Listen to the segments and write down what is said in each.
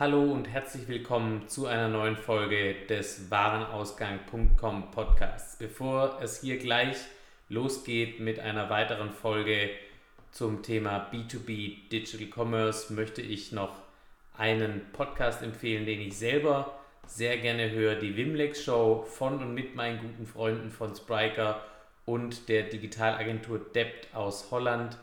Hallo und herzlich willkommen zu einer neuen Folge des Warenausgang.com Podcasts. Bevor es hier gleich losgeht mit einer weiteren Folge zum Thema B2B Digital Commerce, möchte ich noch einen Podcast empfehlen, den ich selber sehr gerne höre, die Wimlex Show von und mit meinen guten Freunden von Spriker und der Digitalagentur Debt aus Holland.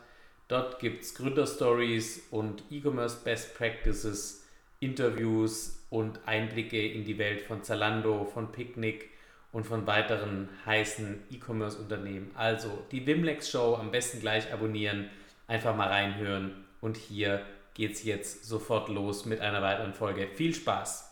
Dort gibt es Gründerstories und E-Commerce Best Practices Interviews und Einblicke in die Welt von Zalando, von Picnic und von weiteren heißen E-Commerce-Unternehmen. Also die Wimlex Show am besten gleich abonnieren, einfach mal reinhören und hier geht's jetzt sofort los mit einer weiteren Folge. Viel Spaß!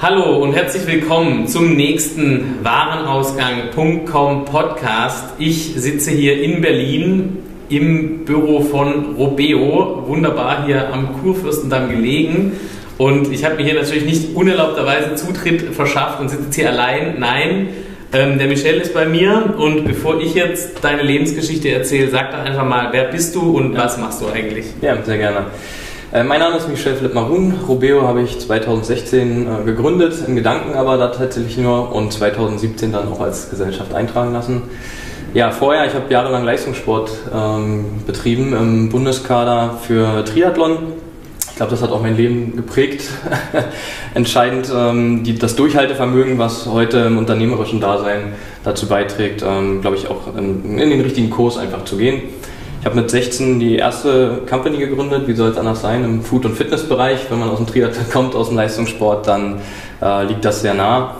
Hallo und herzlich willkommen zum nächsten Warenausgang.com Podcast. Ich sitze hier in Berlin im Büro von Robeo, wunderbar hier am Kurfürstendamm gelegen. Und ich habe mir hier natürlich nicht unerlaubterweise Zutritt verschafft und sitze hier allein. Nein, ähm, der Michel ist bei mir und bevor ich jetzt deine Lebensgeschichte erzähle, sag doch einfach mal, wer bist du und was machst du eigentlich? Ja, sehr gerne. Äh, mein Name ist Michel Philipp Marun. Robeo habe ich 2016 äh, gegründet, in Gedanken aber da tatsächlich nur und 2017 dann auch als Gesellschaft eintragen lassen. Ja, vorher, ich habe jahrelang Leistungssport ähm, betrieben im Bundeskader für Triathlon. Ich glaube, das hat auch mein Leben geprägt. Entscheidend ähm, die, das Durchhaltevermögen, was heute im unternehmerischen Dasein dazu beiträgt, ähm, glaube ich, auch in, in den richtigen Kurs einfach zu gehen. Ich habe mit 16 die erste Company gegründet, wie soll es anders sein, im Food- und Fitnessbereich. Wenn man aus dem Triathlon kommt, aus dem Leistungssport, dann äh, liegt das sehr nah.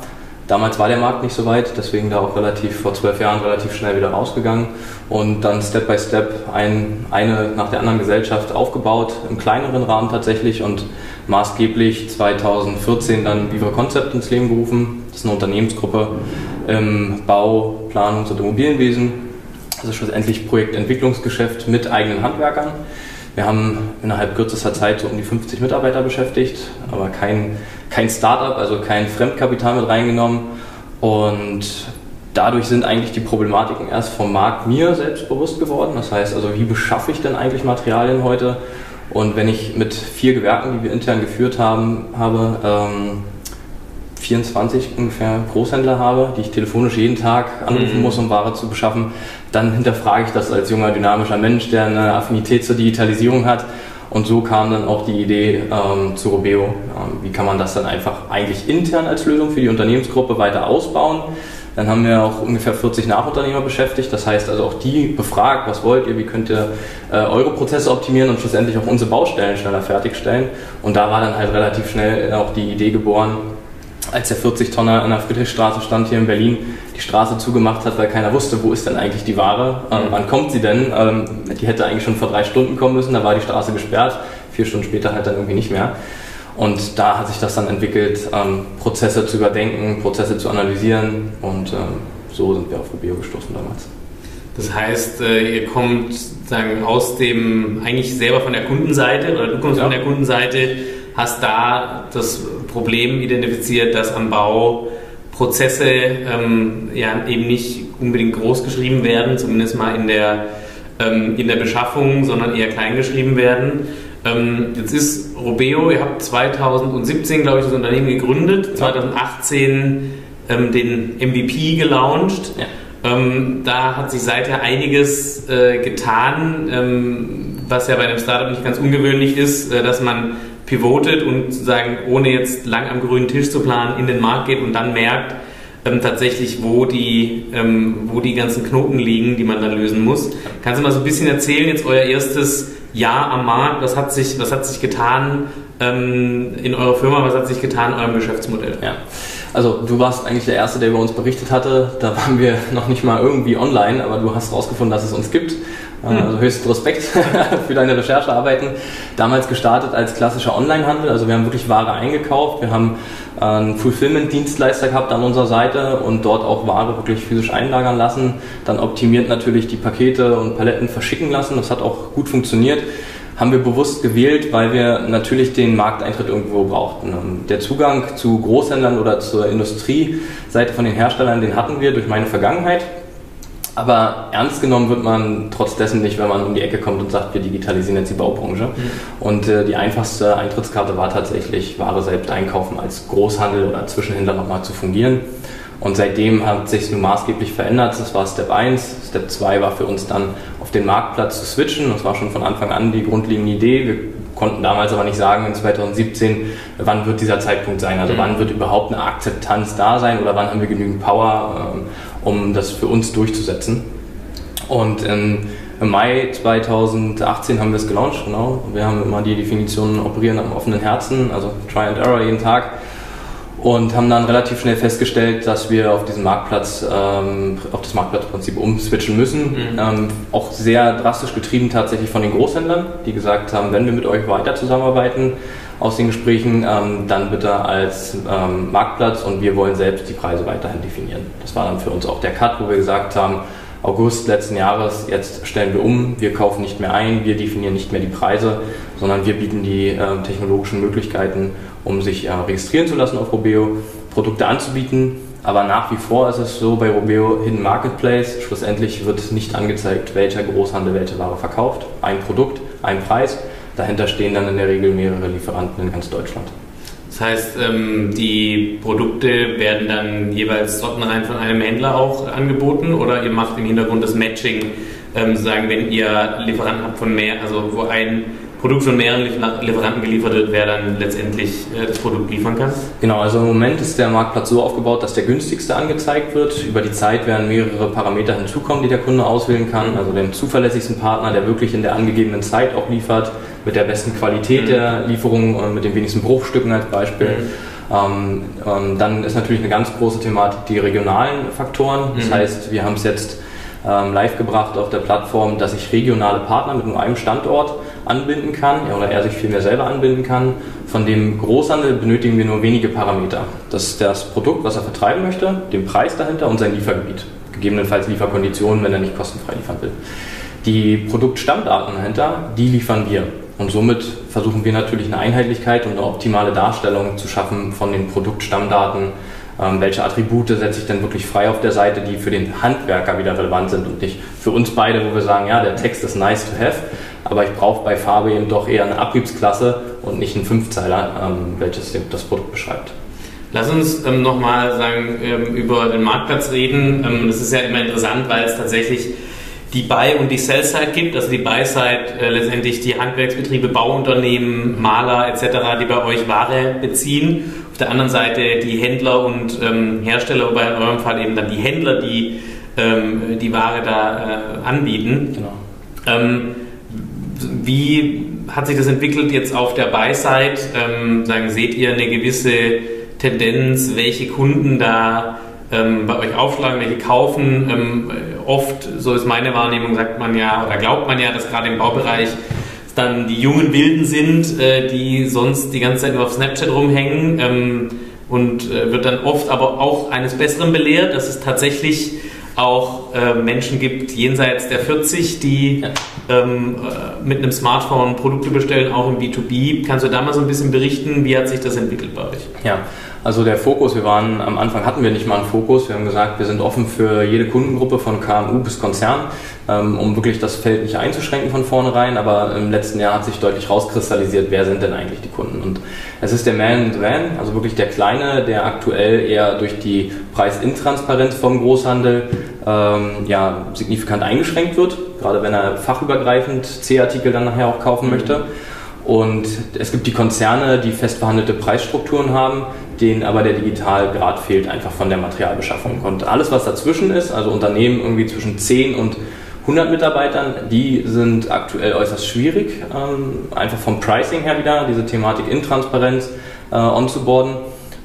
Damals war der Markt nicht so weit, deswegen da auch relativ vor zwölf Jahren relativ schnell wieder rausgegangen und dann Step by Step ein, eine nach der anderen Gesellschaft aufgebaut, im kleineren Rahmen tatsächlich und maßgeblich 2014 dann Viva Concept ins Leben gerufen. Das ist eine Unternehmensgruppe im Bau, Planungs- und Immobilienwesen also schlussendlich Projektentwicklungsgeschäft mit eigenen Handwerkern. Wir haben innerhalb kürzester Zeit so um die 50 Mitarbeiter beschäftigt, aber kein, kein Start-up, also kein Fremdkapital mit reingenommen. Und dadurch sind eigentlich die Problematiken erst vom Markt mir selbst bewusst geworden. Das heißt also, wie beschaffe ich denn eigentlich Materialien heute? Und wenn ich mit vier Gewerken, die wir intern geführt haben, habe, ähm, 24 ungefähr Großhändler habe, die ich telefonisch jeden Tag anrufen mhm. muss, um Ware zu beschaffen, dann hinterfrage ich das als junger, dynamischer Mensch, der eine Affinität zur Digitalisierung hat. Und so kam dann auch die Idee ähm, zu Robeo. Ähm, wie kann man das dann einfach eigentlich intern als Lösung für die Unternehmensgruppe weiter ausbauen? Dann haben wir auch ungefähr 40 Nachunternehmer beschäftigt. Das heißt also auch die befragt, was wollt ihr, wie könnt ihr äh, eure Prozesse optimieren und schlussendlich auch unsere Baustellen schneller fertigstellen. Und da war dann halt relativ schnell auch die Idee geboren, als der 40-Tonner an der Friedrichstraße stand hier in Berlin, die Straße zugemacht hat, weil keiner wusste, wo ist denn eigentlich die Ware, ähm, wann kommt sie denn. Ähm, die hätte eigentlich schon vor drei Stunden kommen müssen, da war die Straße gesperrt, vier Stunden später halt dann irgendwie nicht mehr. Und da hat sich das dann entwickelt, ähm, Prozesse zu überdenken, Prozesse zu analysieren und ähm, so sind wir auf Rubio gestoßen damals. Das heißt, äh, ihr kommt sagen, aus dem, eigentlich selber von der Kundenseite oder du kommst ja. von der Kundenseite, hast da das Problem identifiziert, dass am Bau Prozesse ähm, ja, eben nicht unbedingt groß geschrieben werden, zumindest mal in der, ähm, in der Beschaffung, sondern eher klein geschrieben werden. Ähm, jetzt ist Robeo, ihr habt 2017, glaube ich, das Unternehmen gegründet, 2018 ähm, den MVP gelauncht. Ja. Ähm, da hat sich seither einiges äh, getan, ähm, was ja bei einem Startup nicht ganz ungewöhnlich ist, äh, dass man pivotet und sozusagen ohne jetzt lang am grünen Tisch zu planen in den Markt geht und dann merkt ähm, tatsächlich, wo die, ähm, wo die ganzen Knoten liegen, die man dann lösen muss. Kannst du mal so ein bisschen erzählen, jetzt euer erstes Jahr am Markt, was hat sich, was hat sich getan ähm, in eurer Firma, was hat sich getan in eurem Geschäftsmodell? Ja. Also du warst eigentlich der Erste, der über uns berichtet hatte. Da waren wir noch nicht mal irgendwie online, aber du hast herausgefunden, dass es uns gibt. Hm. Also höchsten Respekt für deine Recherchearbeiten. Damals gestartet als klassischer Onlinehandel, also wir haben wirklich Ware eingekauft, wir haben einen Fulfillment-Dienstleister gehabt an unserer Seite und dort auch Ware wirklich physisch einlagern lassen, dann optimiert natürlich die Pakete und Paletten verschicken lassen, das hat auch gut funktioniert haben wir bewusst gewählt, weil wir natürlich den Markteintritt irgendwo brauchten. Der Zugang zu Großhändlern oder zur Industrieseite von den Herstellern, den hatten wir durch meine Vergangenheit. Aber ernst genommen wird man trotz dessen nicht, wenn man um die Ecke kommt und sagt, wir digitalisieren jetzt die Baubranche. Mhm. Und äh, die einfachste Eintrittskarte war tatsächlich, Ware selbst einkaufen, als Großhandel oder Zwischenhändler nochmal zu fungieren. Und seitdem hat sich nun maßgeblich verändert. Das war Step 1. Step 2 war für uns dann auf den Marktplatz zu switchen. Das war schon von Anfang an die grundlegende Idee. Wir konnten damals aber nicht sagen in 2017, wann wird dieser Zeitpunkt sein. Also mhm. wann wird überhaupt eine Akzeptanz da sein oder wann haben wir genügend Power, ähm, um das für uns durchzusetzen. Und im Mai 2018 haben wir es gelauncht, genau. Wir haben immer die Definition operieren am offenen Herzen, also Try and Error jeden Tag und haben dann relativ schnell festgestellt, dass wir auf diesen Marktplatz, ähm, auf das Marktplatzprinzip umswitchen müssen. Mhm. Ähm, auch sehr drastisch getrieben tatsächlich von den Großhändlern, die gesagt haben, wenn wir mit euch weiter zusammenarbeiten aus den Gesprächen, ähm, dann bitte als ähm, Marktplatz und wir wollen selbst die Preise weiterhin definieren. Das war dann für uns auch der Cut, wo wir gesagt haben, August letzten Jahres, jetzt stellen wir um, wir kaufen nicht mehr ein, wir definieren nicht mehr die Preise, sondern wir bieten die äh, technologischen Möglichkeiten um sich äh, registrieren zu lassen auf Robeo, Produkte anzubieten. Aber nach wie vor ist es so bei Robeo Hidden Marketplace, schlussendlich wird nicht angezeigt, welcher Großhandel welche Ware verkauft. Ein Produkt, ein Preis. Dahinter stehen dann in der Regel mehrere Lieferanten in ganz Deutschland. Das heißt, ähm, die Produkte werden dann jeweils sortenrein von einem Händler auch angeboten oder ihr macht im Hintergrund das Matching, ähm, sagen, wenn ihr Lieferanten habt von mehr, also wo ein Produkt von mehreren Lieferanten geliefert wird, wer dann letztendlich äh, das Produkt liefern kann? Genau, also im Moment ist der Marktplatz so aufgebaut, dass der günstigste angezeigt wird. Über die Zeit werden mehrere Parameter hinzukommen, die der Kunde auswählen kann. Also den zuverlässigsten Partner, der wirklich in der angegebenen Zeit auch liefert, mit der besten Qualität mhm. der Lieferung und mit den wenigsten Bruchstücken als Beispiel. Mhm. Ähm, ähm, dann ist natürlich eine ganz große Thematik die regionalen Faktoren. Das mhm. heißt, wir haben es jetzt ähm, live gebracht auf der Plattform, dass ich regionale Partner mit nur einem Standort anbinden kann, oder er sich vielmehr selber anbinden kann. Von dem Großhandel benötigen wir nur wenige Parameter. Das ist das Produkt, was er vertreiben möchte, den Preis dahinter und sein Liefergebiet. Gegebenenfalls Lieferkonditionen, wenn er nicht kostenfrei liefern will. Die Produktstammdaten dahinter, die liefern wir. Und somit versuchen wir natürlich eine Einheitlichkeit und eine optimale Darstellung zu schaffen von den Produktstammdaten ähm, welche Attribute setze ich denn wirklich frei auf der Seite, die für den Handwerker wieder relevant sind und nicht für uns beide, wo wir sagen, ja, der Text ist nice to have, aber ich brauche bei Farbe eben doch eher eine Abriebsklasse und nicht einen Fünfzeiler, ähm, welches das Produkt beschreibt. Lass uns ähm, nochmal sagen, ähm, über den Marktplatz reden. Ähm, das ist ja immer interessant, weil es tatsächlich die Buy- und die Sell-Side gibt. Also die Buy-Side äh, letztendlich die Handwerksbetriebe, Bauunternehmen, Maler etc., die bei euch Ware beziehen auf der anderen Seite die Händler und ähm, Hersteller, wobei in eurem Fall eben dann die Händler, die ähm, die Ware da äh, anbieten. Genau. Ähm, wie hat sich das entwickelt jetzt auf der Buy-Side? Ähm, sagen, seht ihr eine gewisse Tendenz, welche Kunden da ähm, bei euch aufschlagen, welche kaufen? Ähm, oft, so ist meine Wahrnehmung, sagt man ja oder glaubt man ja, dass gerade im Baubereich dann die jungen Wilden sind, äh, die sonst die ganze Zeit nur auf Snapchat rumhängen ähm, und äh, wird dann oft aber auch eines Besseren belehrt, dass es tatsächlich auch äh, Menschen gibt jenseits der 40, die ja. ähm, äh, mit einem Smartphone Produkte bestellen, auch im B2B. Kannst du da mal so ein bisschen berichten, wie hat sich das entwickelt bei euch? Ja, also der Fokus, wir waren am Anfang hatten wir nicht mal einen Fokus. Wir haben gesagt, wir sind offen für jede Kundengruppe von KMU bis Konzern, ähm, um wirklich das Feld nicht einzuschränken von vornherein. Aber im letzten Jahr hat sich deutlich rauskristallisiert, wer sind denn eigentlich die Kunden. Und es ist der Man in the Van, also wirklich der Kleine, der aktuell eher durch die Preisintransparenz vom Großhandel ähm, ja, signifikant eingeschränkt wird, gerade wenn er fachübergreifend C-Artikel dann nachher auch kaufen mhm. möchte. Und es gibt die Konzerne, die fest verhandelte Preisstrukturen haben, denen aber der Digitalgrad fehlt einfach von der Materialbeschaffung. Und alles, was dazwischen ist, also Unternehmen irgendwie zwischen 10 und 100 Mitarbeitern, die sind aktuell äußerst schwierig, ähm, einfach vom Pricing her wieder, diese Thematik Intransparenz äh, onzuboarden.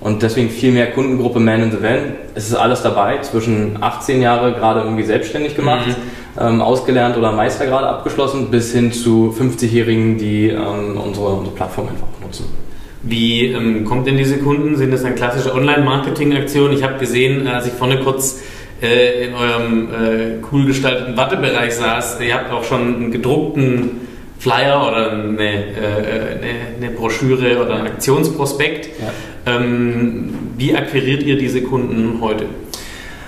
Und deswegen viel mehr Kundengruppe Man in the Van. Es ist alles dabei, zwischen 18 Jahre gerade irgendwie selbstständig gemacht. Mhm ähm, ausgelernt oder Meistergrade abgeschlossen, bis hin zu 50-Jährigen, die ähm, unsere, unsere Plattform einfach nutzen. Wie ähm, kommt denn diese Kunden? Sind das dann klassische Online-Marketing-Aktionen? Ich habe gesehen, als ich vorne kurz äh, in eurem äh, cool gestalteten Wattebereich saß, ihr habt auch schon einen gedruckten Flyer oder eine, äh, eine, eine Broschüre oder ein Aktionsprospekt. Ja. Ähm, wie akquiriert ihr diese Kunden heute?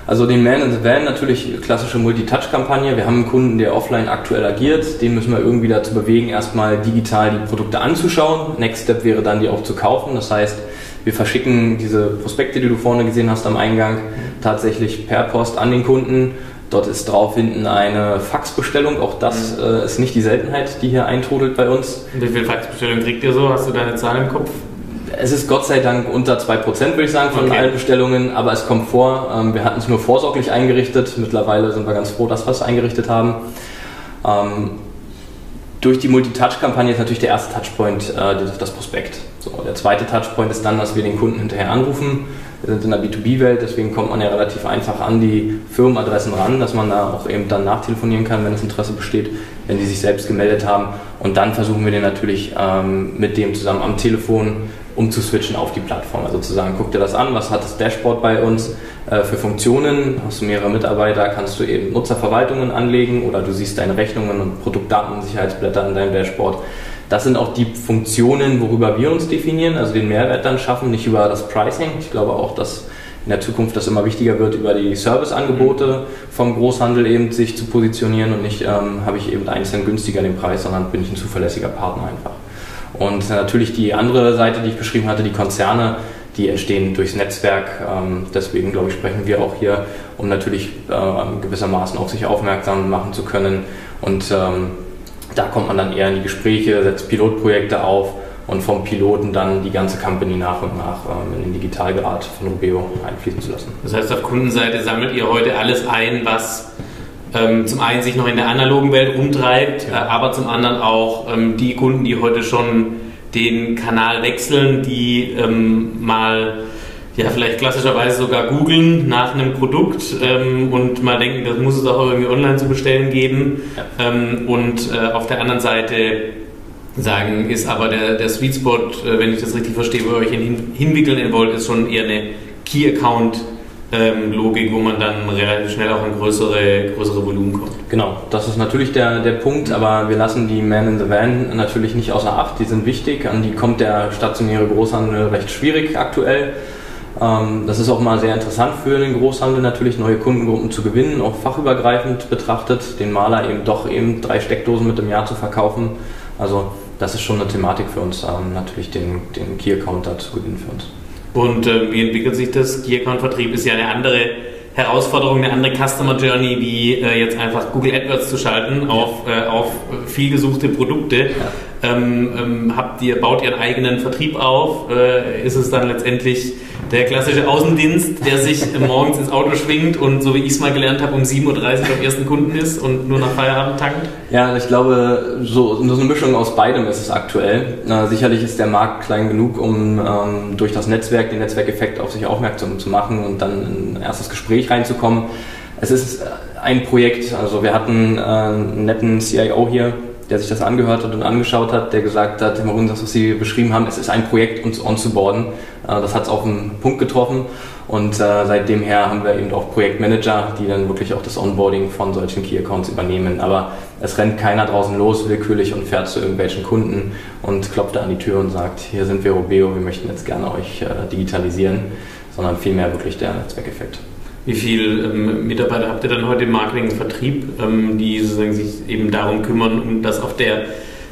Also den Man in the Van natürlich klassische Multi-Touch-Kampagne. Wir haben einen Kunden, der offline aktuell agiert. Den müssen wir irgendwie dazu bewegen, erstmal digital die Produkte anzuschauen. Next Step wäre dann, die auch zu kaufen. Das heißt, wir verschicken diese Prospekte, die du vorne gesehen hast am Eingang, tatsächlich per Post an den Kunden. Dort ist drauf hinten eine Faxbestellung. Auch das mhm. äh, ist nicht die Seltenheit, die hier eintrudelt bei uns. Wie viele Faxbestellungen kriegt ihr so? Hast du deine Zahl im Kopf? Es ist Gott sei Dank unter 2%, würde ich sagen, von okay. allen Bestellungen, aber es kommt vor. Ähm, wir hatten es nur vorsorglich eingerichtet. Mittlerweile sind wir ganz froh, dass wir es eingerichtet haben. Ähm, durch die Multi-Touch-Kampagne ist natürlich der erste Touchpoint äh, das Prospekt. So, der zweite Touchpoint ist dann, dass wir den Kunden hinterher anrufen. Wir sind in der B2B-Welt, deswegen kommt man ja relativ einfach an die Firmenadressen ran, dass man da auch eben dann nachtelefonieren kann, wenn das Interesse besteht, wenn die sich selbst gemeldet haben. Und dann versuchen wir den natürlich ähm, mit dem zusammen am Telefon umzuswitchen auf die Plattform. Also zu sagen, guck dir das an, was hat das Dashboard bei uns äh, für Funktionen? Hast du mehrere Mitarbeiter, kannst du eben Nutzerverwaltungen anlegen oder du siehst deine Rechnungen und Produktdaten und Sicherheitsblätter in deinem Dashboard. Das sind auch die Funktionen, worüber wir uns definieren, also den Mehrwert dann schaffen, nicht über das Pricing. Ich glaube auch, dass in der Zukunft das immer wichtiger wird, über die Serviceangebote vom Großhandel eben sich zu positionieren und nicht ähm, habe ich eben Cent günstiger den Preis, sondern bin ich ein zuverlässiger Partner einfach. Und natürlich die andere Seite, die ich beschrieben hatte, die Konzerne, die entstehen durchs Netzwerk. Ähm, deswegen, glaube ich, sprechen wir auch hier, um natürlich äh, gewissermaßen auf sich aufmerksam machen zu können. Und ähm, da kommt man dann eher in die Gespräche, setzt Pilotprojekte auf und vom Piloten dann die ganze Company nach und nach ähm, in den Digitalgrad von Rubeo einfließen zu lassen. Das heißt, auf Kundenseite sammelt ihr heute alles ein, was ähm, zum einen sich noch in der analogen Welt umtreibt, äh, aber zum anderen auch ähm, die Kunden, die heute schon den Kanal wechseln, die ähm, mal ja, vielleicht klassischerweise sogar googeln nach einem Produkt ähm, und mal denken, das muss es auch irgendwie online zu bestellen geben. Ja. Ähm, und äh, auf der anderen Seite sagen, ist aber der, der Sweet Spot, äh, wenn ich das richtig verstehe, wo ihr euch hin, hinwickeln wollt, ist schon eher eine Key Account ähm, Logik, wo man dann relativ schnell auch an größere, größere Volumen kommt. Genau, das ist natürlich der, der Punkt, aber wir lassen die Man in the Van natürlich nicht außer Acht, die sind wichtig, an die kommt der stationäre Großhandel recht schwierig aktuell. Ähm, das ist auch mal sehr interessant für den Großhandel natürlich, neue Kundengruppen zu gewinnen, auch fachübergreifend betrachtet, den Maler eben doch eben drei Steckdosen mit im Jahr zu verkaufen. Also das ist schon eine Thematik für uns, ähm, natürlich den, den Key-Account da zu gewinnen für uns. Und äh, wie entwickelt sich das? Key Account Vertrieb ist ja eine andere Herausforderung, eine andere Customer Journey, wie äh, jetzt einfach Google AdWords zu schalten auf, äh, auf viel gesuchte Produkte. Ja. Ähm, ähm, habt ihr, baut ihr einen eigenen Vertrieb auf? Äh, ist es dann letztendlich der klassische Außendienst, der sich morgens ins Auto schwingt und so wie ich es mal gelernt habe, um 7.30 Uhr beim ersten Kunden ist und nur nach Feierabend tankt? Ja, ich glaube, so, so eine Mischung aus beidem ist es aktuell. Na, sicherlich ist der Markt klein genug, um ähm, durch das Netzwerk, den Netzwerkeffekt auf sich aufmerksam zu machen und dann in ein erstes Gespräch reinzukommen. Es ist ein Projekt, also wir hatten äh, einen netten CIO hier, der sich das angehört hat und angeschaut hat, der gesagt hat, Herr Marun, das, was Sie beschrieben haben, es ist ein Projekt, uns onzuboarden. Äh, das hat es auf den Punkt getroffen und äh, seitdem her haben wir eben auch Projektmanager, die dann wirklich auch das Onboarding von solchen Key-Accounts übernehmen. Aber es rennt keiner draußen los willkürlich und fährt zu irgendwelchen Kunden und klopft da an die Tür und sagt, hier sind wir Robeo, wir möchten jetzt gerne euch äh, digitalisieren, sondern vielmehr wirklich der Netzwerkeffekt. Wie viele ähm, Mitarbeiter habt ihr dann heute im Marketing und Vertrieb, ähm, die sich eben darum kümmern, um das auf der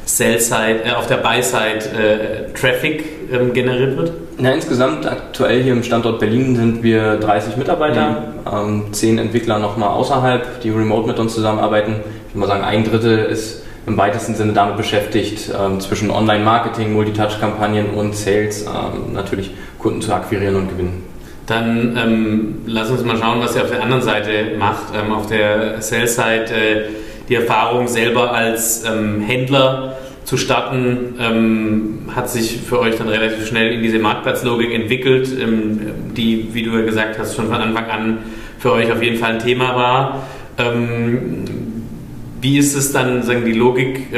Sell-Side, äh, auf der Buy-Side äh, Traffic ähm, generiert wird? Na, insgesamt aktuell hier im Standort Berlin sind wir 30 Mitarbeiter, mhm. ähm, 10 Entwickler nochmal außerhalb, die remote mit uns zusammenarbeiten. Ich würde mal sagen, ein Drittel ist im weitesten Sinne damit beschäftigt, ähm, zwischen Online-Marketing, Multitouch-Kampagnen und Sales ähm, natürlich Kunden zu akquirieren und gewinnen. Dann ähm, lass uns mal schauen, was ihr auf der anderen Seite macht. Ähm, auf der Sales-Seite äh, die Erfahrung selber als ähm, Händler zu starten, ähm, hat sich für euch dann relativ schnell in diese Marktplatzlogik entwickelt, ähm, die, wie du ja gesagt hast, schon von Anfang an für euch auf jeden Fall ein Thema war. Ähm, wie ist es dann, sagen die Logik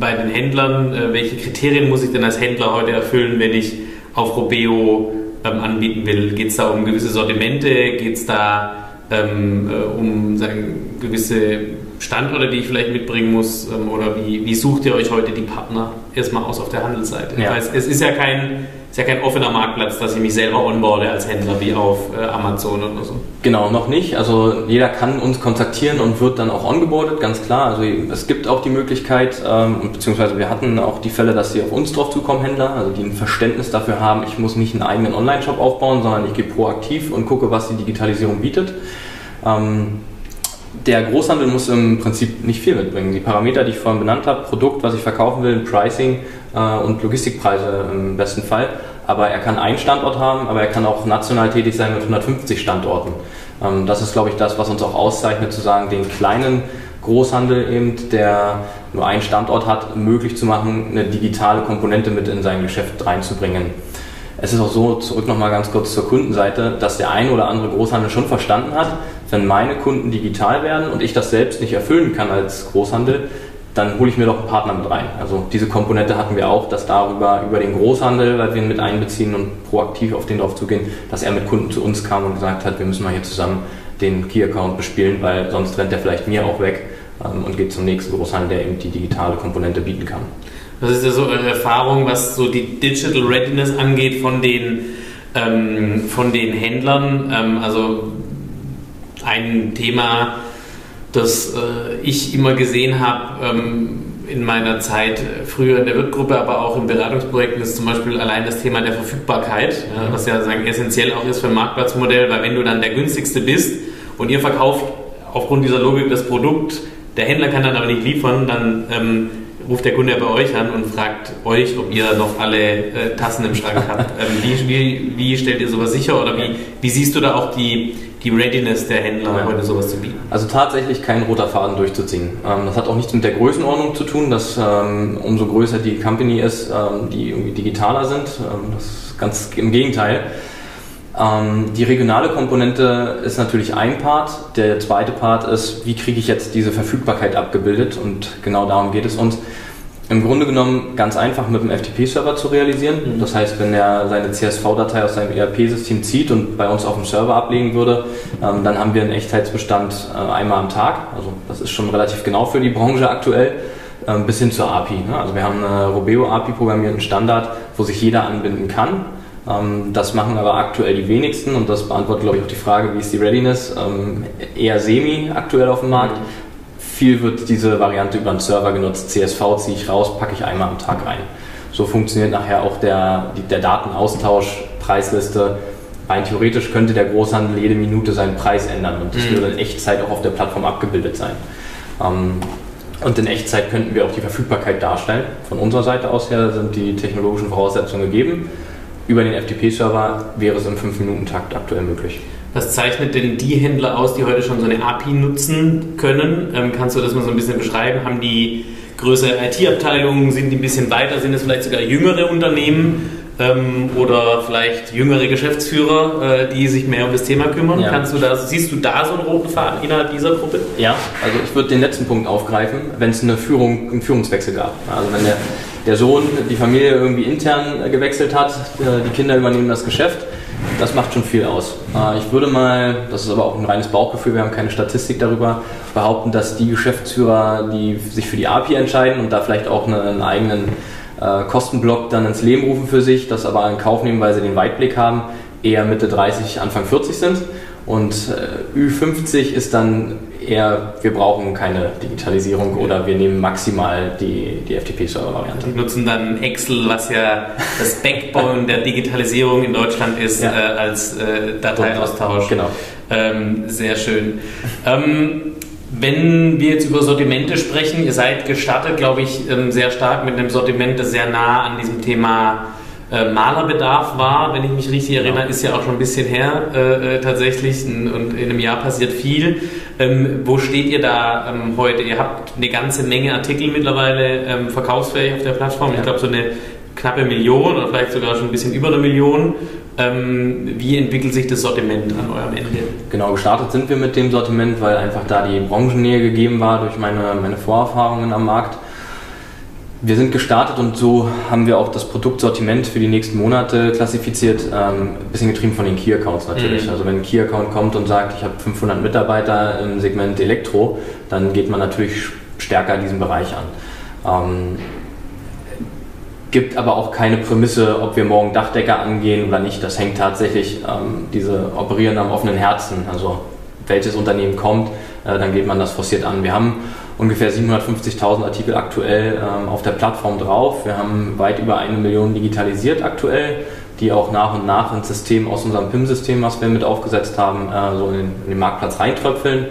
bei den Händlern? Äh, welche Kriterien muss ich denn als Händler heute erfüllen, wenn ich auf Robeo ähm, anbieten will? Geht es da um gewisse Sortimente? Geht es da ähm, äh, um sagen, gewisse Standorte, die ich vielleicht mitbringen muss? Ähm, oder wie, wie sucht ihr euch heute die Partner erstmal aus auf der Handelsseite? Ja. Weiß, es ist ja kein ist ja kein offener Marktplatz, dass ich mich selber onboarde als Händler wie auf äh, Amazon oder so. Genau, noch nicht. Also jeder kann uns kontaktieren und wird dann auch ongeboardet, ganz klar. Also es gibt auch die Möglichkeit, ähm, beziehungsweise wir hatten auch die Fälle, dass sie auf uns drauf zukommen, Händler, also die ein Verständnis dafür haben, ich muss nicht einen eigenen Online-Shop aufbauen, sondern ich gehe proaktiv und gucke, was die Digitalisierung bietet. Ähm, der Großhandel muss im Prinzip nicht viel mitbringen. Die Parameter, die ich vorhin benannt habe, Produkt, was ich verkaufen will, Pricing äh, und Logistikpreise im besten Fall. Aber er kann einen Standort haben, aber er kann auch national tätig sein mit 150 Standorten. Ähm, das ist, glaube ich, das, was uns auch auszeichnet, zu sagen, den kleinen Großhandel eben, der nur einen Standort hat, möglich zu machen, eine digitale Komponente mit in sein Geschäft reinzubringen. Es ist auch so, zurück nochmal ganz kurz zur Kundenseite, dass der ein oder andere Großhandel schon verstanden hat, wenn meine Kunden digital werden und ich das selbst nicht erfüllen kann als Großhandel, dann hole ich mir doch einen Partner mit rein. Also diese Komponente hatten wir auch, dass darüber über den Großhandel, weil wir ihn mit einbeziehen und proaktiv auf den drauf zugehen, dass er mit Kunden zu uns kam und gesagt hat, wir müssen mal hier zusammen den Key-Account bespielen, weil sonst rennt er vielleicht mir auch weg ähm, und geht zum nächsten Großhandel, der eben die digitale Komponente bieten kann. Was ist ja so eure Erfahrung, was so die Digital Readiness angeht von den, ähm, von den Händlern? Ähm, also ein Thema, das äh, ich immer gesehen habe ähm, in meiner Zeit früher in der Wirtgruppe, aber auch in Beratungsprojekten, ist zum Beispiel allein das Thema der Verfügbarkeit, ja, was ja sagen, essentiell auch ist für ein Marktplatzmodell, weil wenn du dann der günstigste bist und ihr verkauft aufgrund dieser Logik das Produkt, der Händler kann dann aber nicht liefern, dann ähm, ruft der Kunde bei euch an und fragt euch, ob ihr noch alle äh, Tassen im Schrank habt. Ähm, wie, wie, wie, stellt ihr sowas sicher oder wie, wie siehst du da auch die, die Readiness der Händler, ja. heute sowas zu bieten? Also tatsächlich kein roter Faden durchzuziehen. Ähm, das hat auch nichts mit der Größenordnung zu tun, dass ähm, umso größer die Company ist, ähm, die irgendwie digitaler sind. Das ist ganz im Gegenteil. Die regionale Komponente ist natürlich ein Part. Der zweite Part ist, wie kriege ich jetzt diese Verfügbarkeit abgebildet? Und genau darum geht es uns. Im Grunde genommen ganz einfach mit dem FTP-Server zu realisieren. Mhm. Das heißt, wenn er seine CSV-Datei aus seinem ERP-System zieht und bei uns auf dem Server ablegen würde, ähm, dann haben wir einen Echtheitsbestand äh, einmal am Tag. Also das ist schon relativ genau für die Branche aktuell ähm, bis hin zur API. Ne? Also wir haben eine Robeo API programmierten Standard, wo sich jeder anbinden kann. Ähm, das machen aber aktuell die wenigsten und das beantwortet, glaube ich, auch die Frage, wie ist die Readiness? Ähm, eher semi aktuell auf dem Markt. Mhm. Viel wird diese Variante über einen Server genutzt. CSV ziehe ich raus, packe ich einmal am Tag rein. So funktioniert nachher auch der, der Datenaustausch, Preisliste. Rein theoretisch könnte der Großhandel jede Minute seinen Preis ändern und das mhm. würde in Echtzeit auch auf der Plattform abgebildet sein. Ähm, und in Echtzeit könnten wir auch die Verfügbarkeit darstellen. Von unserer Seite aus her sind die technologischen Voraussetzungen gegeben über den FTP-Server wäre es im 5-Minuten-Takt aktuell möglich. Was zeichnet denn die Händler aus, die heute schon so eine API nutzen können? Ähm, kannst du das mal so ein bisschen beschreiben? Haben die größere IT-Abteilungen? Sind die ein bisschen weiter? Sind es vielleicht sogar jüngere Unternehmen? Ähm, oder vielleicht jüngere Geschäftsführer, äh, die sich mehr um das Thema kümmern. Ja. Kannst du da, siehst du da so einen roten Faden innerhalb dieser Gruppe? Ja, also ich würde den letzten Punkt aufgreifen, wenn es eine Führung, einen Führungswechsel gab. Also wenn der der Sohn die Familie irgendwie intern gewechselt hat, die Kinder übernehmen das Geschäft. Das macht schon viel aus. Äh, ich würde mal, das ist aber auch ein reines Bauchgefühl, wir haben keine Statistik darüber, behaupten, dass die Geschäftsführer, die sich für die API entscheiden und da vielleicht auch einen eigenen äh, Kostenblock dann ins Leben rufen für sich, das aber in Kauf nehmen, weil sie den Weitblick haben, eher Mitte 30, Anfang 40 sind. Und äh, Ü50 ist dann eher, wir brauchen keine Digitalisierung oder wir nehmen maximal die, die FTP-Server-Variante. Die nutzen dann Excel, was ja das Backbone der Digitalisierung in Deutschland ist, ja. äh, als äh, Dateiaustausch. Genau. Ähm, sehr schön. Ähm, wenn wir jetzt über Sortimente sprechen, ihr seid gestartet, glaube ich, ähm, sehr stark mit einem Sortiment, das sehr nah an diesem Thema äh, Malerbedarf war, wenn ich mich richtig erinnere, ist ja auch schon ein bisschen her äh, äh tatsächlich und in einem Jahr passiert viel. Ähm, wo steht ihr da ähm, heute? Ihr habt eine ganze Menge Artikel mittlerweile ähm, verkaufsfähig auf der Plattform. Ja. Ich glaube so eine knappe Million oder vielleicht sogar schon ein bisschen über eine Million. Ähm, wie entwickelt sich das Sortiment an eurem Ende? Genau, gestartet sind wir mit dem Sortiment, weil einfach da die Branchennähe gegeben war durch meine, meine Vorerfahrungen am Markt Wir sind gestartet und so haben wir auch das Produktsortiment für die nächsten Monate klassifiziert, ähm, bisschen getrieben von den Key-Accounts natürlich. Mhm. Also wenn ein Key-Account kommt und sagt, ich habe 500 Mitarbeiter im Segment Elektro, dann geht man natürlich stärker diesen Bereich an. Ähm, gibt aber auch keine Prämisse, ob wir morgen Dachdecker angehen oder nicht. Das hängt tatsächlich, ähm, diese operieren am offenen Herzen. Also welches Unternehmen kommt, äh, dann geht man das forciert an. Wir haben ungefähr 750.000 Artikel aktuell ähm, auf der Plattform drauf. Wir haben weit über eine Million digitalisiert aktuell, die auch nach und nach ins System aus unserem PIM-System, was wir mit aufgesetzt haben, äh, so in den, in den, Marktplatz reintröpfeln.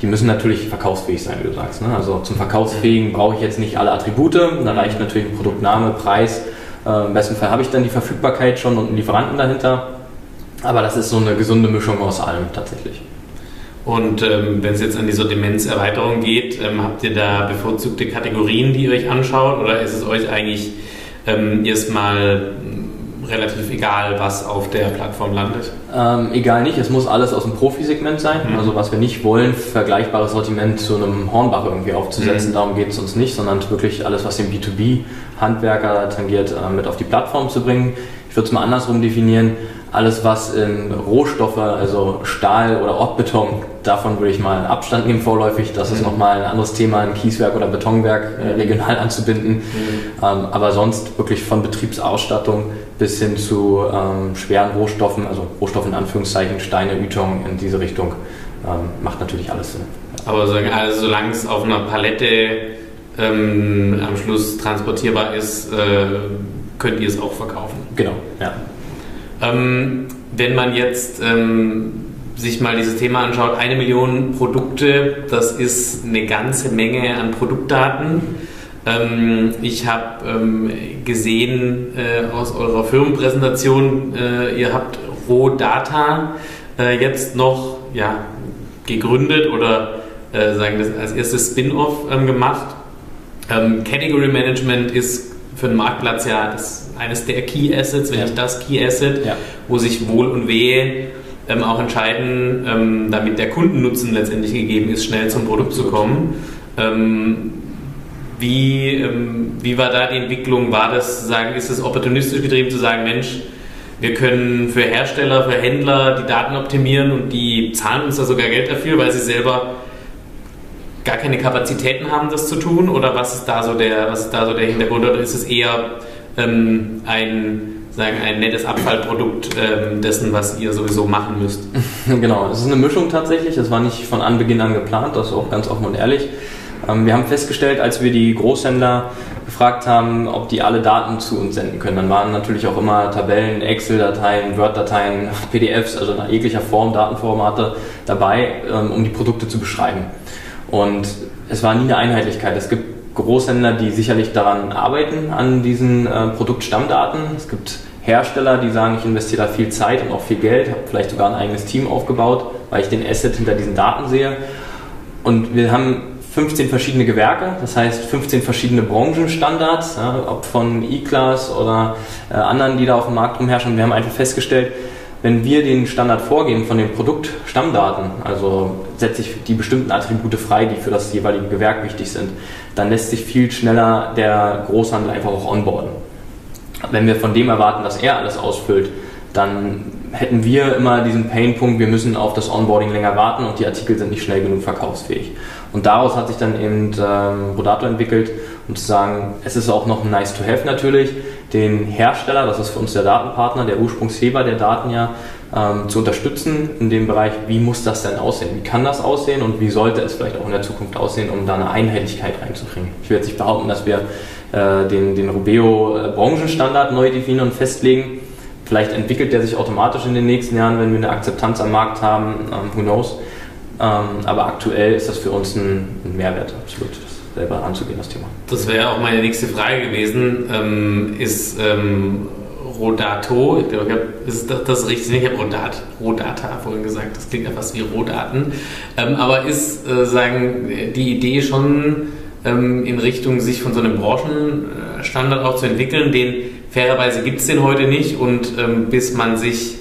Die müssen natürlich verkaufsfähig sein, wie du sagst. Ne? Also zum Verkaufsfähigen brauche ich jetzt nicht alle Attribute. Da reicht natürlich ein Produktname, Preis. Äh, Im besten Fall habe ich dann die Verfügbarkeit schon und einen Lieferanten dahinter. Aber das ist so eine gesunde Mischung aus allem tatsächlich. Und ähm, wenn es jetzt an die Sortimentserweiterung geht, ähm, habt ihr da bevorzugte Kategorien, die ihr euch anschaut? Oder ist es euch eigentlich ähm, erstmal relativ egal, was auf der Plattform landet? Ähm, egal nicht, es muss alles aus dem Profisegment sein. Mhm. Also was wir nicht wollen, vergleichbares Sortiment zu einem Hornbach irgendwie aufzusetzen. Mhm. Darum geht es uns nicht, sondern wirklich alles, was den B2B-Handwerker tangiert, äh, mit auf die Plattform zu bringen. Ich würde es mal andersrum definieren alles, was in Rohstoffe, also Stahl oder Ortbeton, davon würde ich mal Abstand nehmen vorläufig. Das ist mhm. nochmal ein anderes Thema, ein Kieswerk oder Betonwerk äh, regional anzubinden. Mhm. Ähm, aber sonst wirklich von Betriebsausstattung bis hin zu ähm, schweren Rohstoffen, also Rohstoffe in Anführungszeichen, Steine, Ytong in diese Richtung, ähm, macht natürlich alles Sinn. Aber also, solange es auf einer Palette ähm, am Schluss transportierbar ist, äh, könnt ihr es auch verkaufen. Genau, ja. Ähm, wenn man jetzt ähm, sich mal dieses Thema anschaut, eine Million Produkte, das ist eine ganze Menge an Produktdaten. Ähm, ich habe ähm, gesehen äh, aus eurer Firmenpräsentation, äh, ihr habt Rohdata äh, jetzt noch ja, gegründet oder äh, sagen das als erstes Spin-off ähm, gemacht. Ähm, Category Management ist für den Marktplatz ja das, eines der Key Assets, wenn ja. nicht das Key Asset, ja. wo sich Wohl und Wehe ähm, auch entscheiden, ähm, damit der Kundennutzen letztendlich gegeben ist, schnell zum Produkt zu kommen. Ähm, wie, ähm, wie war da die Entwicklung? War das, sagen, ist es opportunistisch getrieben zu sagen, Mensch, wir können für Hersteller, für Händler die Daten optimieren und die zahlen uns da sogar Geld dafür, weil sie selber gar keine Kapazitäten haben, das zu tun? Oder was ist da so der, was ist da so der Hintergrund? Oder ist es eher ähm, ein, sagen, ein nettes Abfallprodukt ähm, dessen, was ihr sowieso machen müsst? Genau, es ist eine Mischung tatsächlich. Es war nicht von Anbeginn an geplant, das ist auch ganz offen und ehrlich. Ähm, wir haben festgestellt, als wir die Großhändler gefragt haben, ob die alle Daten zu uns senden können, dann waren natürlich auch immer Tabellen, Excel-Dateien, Word-Dateien, PDFs, also in jeglicher Form Datenformate dabei, ähm, um die Produkte zu beschreiben. Und es war nie eine Einheitlichkeit. Es gibt Großhändler, die sicherlich daran arbeiten, an diesen äh, Produktstammdaten. Es gibt Hersteller, die sagen, ich investiere da viel Zeit und auch viel Geld, habe vielleicht sogar ein eigenes Team aufgebaut, weil ich den Asset hinter diesen Daten sehe. Und wir haben 15 verschiedene Gewerke, das heißt 15 verschiedene Branchenstandards, ja, ob von E-Class oder äh, anderen, die da auf dem Markt rumherrschen. Wir haben einfach festgestellt, wenn wir den Standard vorgeben von den Produktstammdaten, also setze ich die bestimmten Attribute frei, die für das jeweilige Gewerk wichtig sind, dann lässt sich viel schneller der Großhandel einfach auch onboarden. Wenn wir von dem erwarten, dass er alles ausfüllt, dann hätten wir immer diesen Painpunkt, wir müssen auf das Onboarding länger warten und die Artikel sind nicht schnell genug verkaufsfähig. Und daraus hat sich dann eben ähm, Rodato entwickelt, um zu sagen, es ist auch noch nice to have natürlich, den Hersteller, das ist für uns der Datenpartner, der Ursprungsheber der Daten ja, ähm, zu unterstützen in dem Bereich, wie muss das denn aussehen, wie kann das aussehen und wie sollte es vielleicht auch in der Zukunft aussehen, um da eine Einheitlichkeit reinzukriegen. Ich will jetzt nicht behaupten, dass wir äh, den, den Rubeo-Branchenstandard neu definieren und festlegen. Vielleicht entwickelt der sich automatisch in den nächsten Jahren, wenn wir eine Akzeptanz am Markt haben, ähm, who knows. Ähm, aber aktuell ist das für uns ein, ein Mehrwert, absolut selber anzugehen, das Thema. Das wäre auch meine nächste Frage gewesen. Ähm, ist ähm, Rodato, ich glaube, ist das, das richtig? Ich habe Rodat, Rodata vorhin gesagt, das klingt ja fast wie Rohdaten. Ähm, aber ist, äh, sagen, die Idee schon ähm, in Richtung, sich von so einem Branchenstandard auch zu entwickeln, den fairerweise gibt es den heute nicht und ähm, bis man sich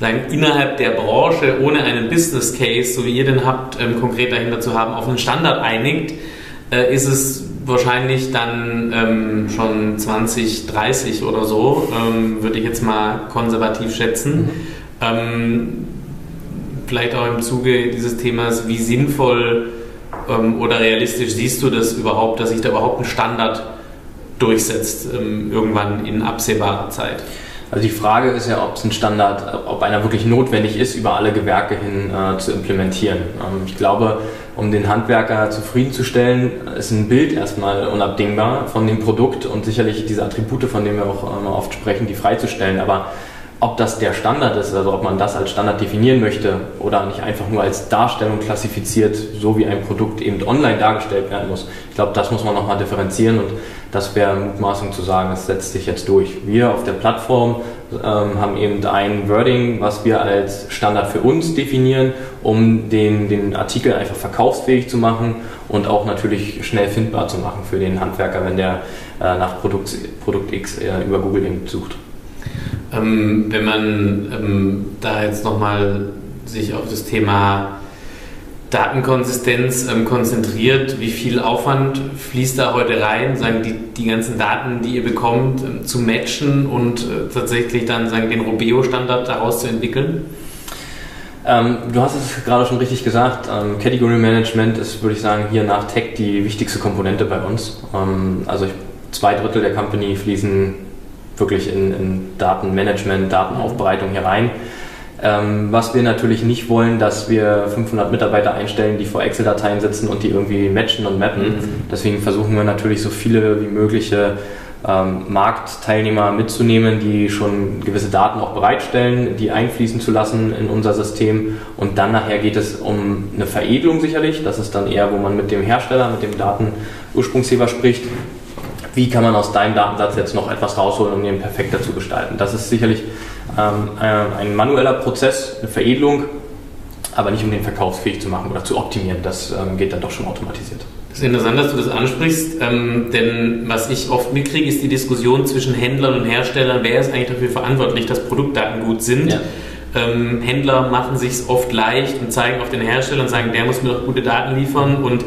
sagen, innerhalb der Branche ohne einen Business Case, so wie ihr den habt, ähm, konkret dahinter zu haben, auf einen Standard einigt, äh, ist es wahrscheinlich dann ähm, schon 2030 oder so, ähm, würde ich jetzt mal konservativ schätzen. Mhm. Ähm, vielleicht auch im Zuge dieses Themas, wie sinnvoll ähm, oder realistisch siehst du das überhaupt, dass sich da überhaupt ein Standard durchsetzt, ähm, irgendwann in absehbarer Zeit? Also die Frage ist ja, ob es ein Standard, ob einer wirklich notwendig ist, über alle Gewerke hin äh, zu implementieren. Ähm, ich glaube, um den Handwerker zufriedenzustellen, ist ein Bild erstmal unabdingbar von dem Produkt und sicherlich diese Attribute, von denen wir auch äh, oft sprechen, die freizustellen. Aber ob das der Standard ist, also ob man das als Standard definieren möchte oder nicht einfach nur als Darstellung klassifiziert, so wie ein Produkt eben online dargestellt werden muss. Ich glaube, das muss man nochmal differenzieren und das wäre Mutmaßung zu sagen, es setzt sich jetzt durch. Wir auf der Plattform ähm, haben eben ein Wording, was wir als Standard für uns definieren, um den, den Artikel einfach verkaufsfähig zu machen und auch natürlich schnell findbar zu machen für den Handwerker, wenn der äh, nach Produkt, Produkt X äh, über Google eben sucht. Ähm, wenn man ähm, da jetzt nochmal sich auf das Thema Datenkonsistenz ähm, konzentriert, wie viel Aufwand fließt da heute rein, sagen die, die ganzen Daten, die ihr bekommt, ähm, zu matchen und äh, tatsächlich dann sagen den Robeo-Standard daraus zu entwickeln? Ähm, du hast es gerade schon richtig gesagt. Ähm, Category Management ist, würde ich sagen, hier nach Tech die wichtigste Komponente bei uns. Ähm, also ich, zwei Drittel der Company fließen wirklich in, in Datenmanagement, Datenaufbereitung hier rein. Ähm, was wir natürlich nicht wollen, dass wir 500 Mitarbeiter einstellen, die vor Excel-Dateien sitzen und die irgendwie matchen und mappen. Mhm. Deswegen versuchen wir natürlich so viele wie mögliche ähm, Marktteilnehmer mitzunehmen, die schon gewisse Daten auch bereitstellen, die einfließen zu lassen in unser System. Und dann nachher geht es um eine Veredelung sicherlich. Das ist dann eher, wo man mit dem Hersteller, mit dem Datenursprungsheber spricht wie kann man aus deinem Datensatz jetzt noch etwas rausholen, um den perfekter zu gestalten. Das ist sicherlich ein manueller Prozess, eine Veredelung, aber nicht um den verkaufsfähig zu machen oder zu optimieren. Das ähm, geht dann doch schon automatisiert. Es ist interessant, dass du das ansprichst, ähm, denn was ich oft mitkriege, ist die Diskussion zwischen Händlern und Herstellern, wer ist eigentlich dafür verantwortlich, dass Produktdaten gut sind. Ja. Ähm, Händler machen sich oft leicht und zeigen auf den Hersteller und sagen, der muss mir doch gute Daten liefern und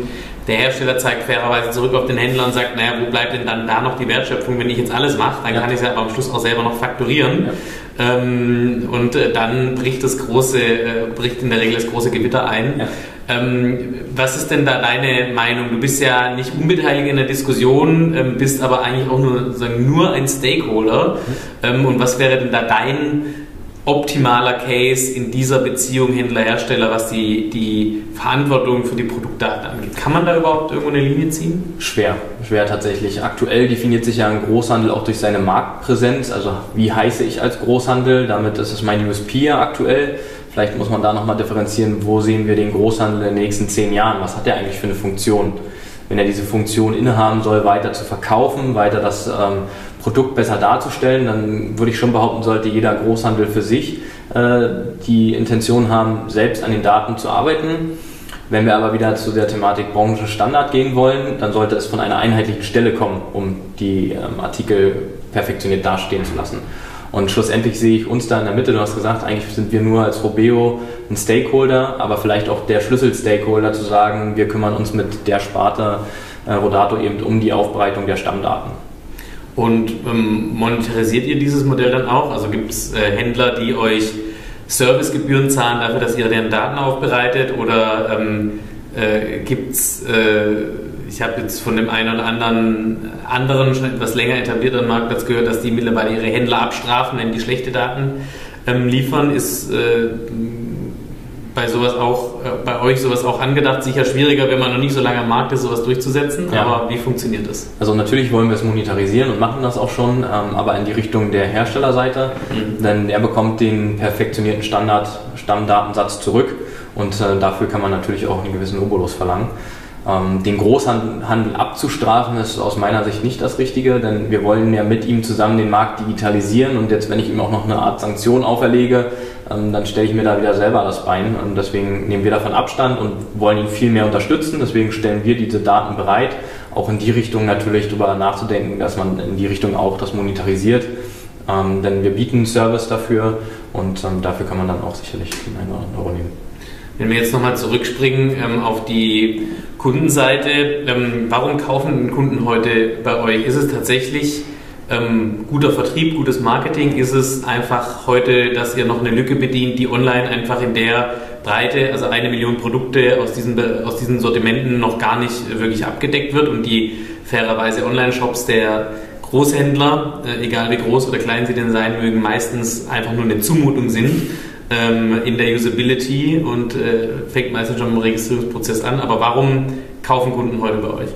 der Hersteller zeigt fairerweise zurück auf den Händler und sagt, naja, wo bleibt denn dann da noch die Wertschöpfung, wenn ich jetzt alles mache, dann ja. kann ich es ja aber am Schluss auch selber noch fakturieren. Ja. Ähm, und äh, dann bricht das große, äh, bricht in der Regel das große Gewitter ein. Ja. Ähm, was ist denn da deine Meinung? Du bist ja nicht unbeteiligt in der Diskussion, ähm, bist aber eigentlich auch nur, nur ein Stakeholder. Mhm. Ähm, und was wäre denn da dein optimaler Case in dieser Beziehung Händler-Hersteller, was die, die Verantwortung für die Produktdaten angeht. Kann man da überhaupt irgendwo eine Linie ziehen? Schwer, schwer tatsächlich. Aktuell definiert sich ja ein Großhandel auch durch seine Marktpräsenz. Also wie heiße ich als Großhandel? Damit ist es mein USP aktuell. Vielleicht muss man da nochmal differenzieren, wo sehen wir den Großhandel in den nächsten zehn Jahren? Was hat der eigentlich für eine Funktion? Wenn er diese Funktion innehaben soll, weiter zu verkaufen, weiter das ähm, Produkt besser darzustellen, dann würde ich schon behaupten, sollte jeder Großhandel für sich äh, die Intention haben, selbst an den Daten zu arbeiten. Wenn wir aber wieder zu der Thematik Branchenstandard gehen wollen, dann sollte es von einer einheitlichen Stelle kommen, um die ähm, Artikel perfektioniert dastehen zu lassen. Und schlussendlich sehe ich uns da in der Mitte, du hast gesagt, eigentlich sind wir nur als Robeo ein Stakeholder, aber vielleicht auch der Schlüssel-Stakeholder zu sagen, wir kümmern uns mit der Sparte äh, Rodato eben um die Aufbereitung der Stammdaten. Und ähm, monetarisiert ihr dieses Modell dann auch? Also gibt es äh, Händler, die euch Servicegebühren zahlen dafür, dass ihr deren Daten aufbereitet? Oder ähm, äh, gibt es, äh, ich habe jetzt von dem einen oder anderen, anderen schon etwas länger etablierten Marktplatz gehört, dass die mittlerweile ihre Händler abstrafen, wenn die schlechte Daten ähm, liefern. Ist äh, bei sowas auch, äh, bei euch sowas auch angedacht? Sicher schwieriger, wenn man noch nicht so lange am Markt ist, sowas durchzusetzen. Ja. Aber wie funktioniert das? Also natürlich wollen wir es monetarisieren und machen das auch schon, ähm, aber in die Richtung der Herstellerseite. Mhm. Denn er bekommt den perfektionierten Standard Stammdatensatz zurück und äh, dafür kann man natürlich auch einen gewissen Obolus verlangen. Ähm, den Großhandel abzustrafen ist aus meiner Sicht nicht das Richtige, denn wir wollen ja mit ihm zusammen den Markt digitalisieren und jetzt, wenn ich ihm auch noch eine Art Sanktion auferlege, dann stelle ich mir da wieder selber das Bein und deswegen nehmen wir davon Abstand und wollen ihn viel mehr unterstützen. Deswegen stellen wir diese Daten bereit, auch in die Richtung natürlich darüber nachzudenken, dass man in die Richtung auch das monetarisiert. Ähm, denn wir bieten einen Service dafür und ähm, dafür kann man dann auch sicherlich einen Euro nehmen. Wenn wir jetzt nochmal zurückspringen ähm, auf die Kundenseite, ähm, warum kaufen Kunden heute bei euch? Ist es tatsächlich ähm, guter Vertrieb, gutes Marketing? Ist es einfach heute, dass ihr noch eine Lücke bedient, die online einfach in der Breite, also eine Million Produkte aus diesen, aus diesen Sortimenten noch gar nicht wirklich abgedeckt wird und die fairerweise Online-Shops der Großhändler, äh, egal wie groß oder klein sie denn sein mögen, meistens einfach nur eine Zumutung sind ähm, in der Usability und äh, fängt meistens schon im Registrierungsprozess an. Aber warum kaufen Kunden heute bei euch?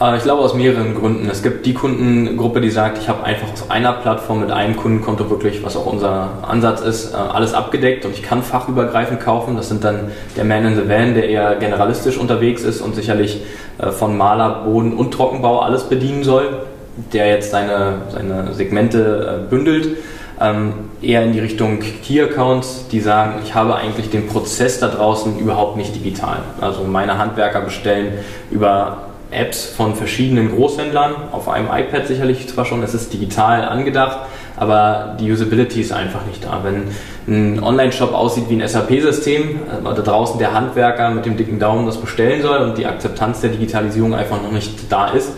Äh, ich glaube aus mehreren Gründen. Es gibt die Kundengruppe, die sagt, ich habe einfach auf einer Plattform mit einem Kundenkonto wirklich, was auch unser Ansatz ist, äh, alles abgedeckt und ich kann fachübergreifend kaufen. Das sind dann der Man in the Van, der eher generalistisch unterwegs ist und sicherlich äh, von Maler, Boden und Trockenbau alles bedienen soll, der jetzt seine, seine Segmente bündelt. Ähm, eher in die Richtung Key-Accounts, die sagen, ich habe eigentlich den Prozess da draußen überhaupt nicht digital. Also meine Handwerker bestellen über Apps von verschiedenen Großhändlern, auf einem iPad sicherlich zwar schon, es ist digital angedacht, aber die Usability ist einfach nicht da. Wenn ein Online-Shop aussieht wie ein SAP-System, da draußen der Handwerker mit dem dicken Daumen das bestellen soll und die Akzeptanz der Digitalisierung einfach noch nicht da ist,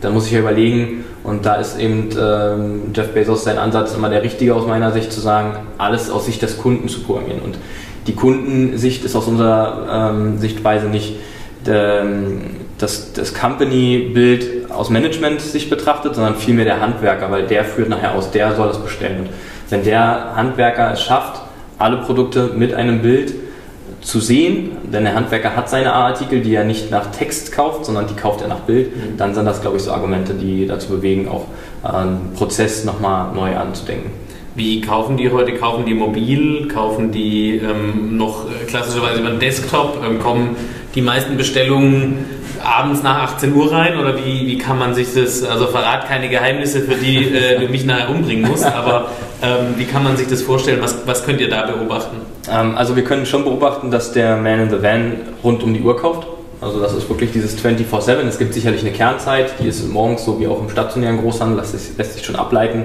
dann muss ich ja überlegen, und da ist eben ähm, Jeff Bezos sein Ansatz immer der richtige aus meiner Sicht, zu sagen, alles aus Sicht des Kunden zu programmieren. Und die Kundensicht ist aus unserer ähm, Sichtweise nicht ähm, das, das Company-Bild aus Management-Sicht betrachtet, sondern vielmehr der Handwerker, weil der führt nachher aus, der soll das bestellen. Und wenn der Handwerker es schafft, alle Produkte mit einem Bild zu sehen, denn der Handwerker hat seine Artikel, die er nicht nach Text kauft, sondern die kauft er nach Bild, mhm. dann sind das, glaube ich, so Argumente, die dazu bewegen, auch einen Prozess nochmal neu anzudenken. Wie kaufen die heute? Kaufen die mobil? Kaufen die ähm, noch äh, klassischerweise über den Desktop? Ähm, kommen die meisten Bestellungen abends nach 18 Uhr rein oder wie, wie kann man sich das, also verrat keine Geheimnisse, für die äh, du mich nachher umbringen musst, aber ähm, wie kann man sich das vorstellen? Was, was könnt ihr da beobachten? Ähm, also wir können schon beobachten, dass der Man in the Van rund um die Uhr kauft. Also das ist wirklich dieses 24-7. Es gibt sicherlich eine Kernzeit, die ist morgens so wie auch im stationären Großhandel, das ist, lässt sich schon ableiten.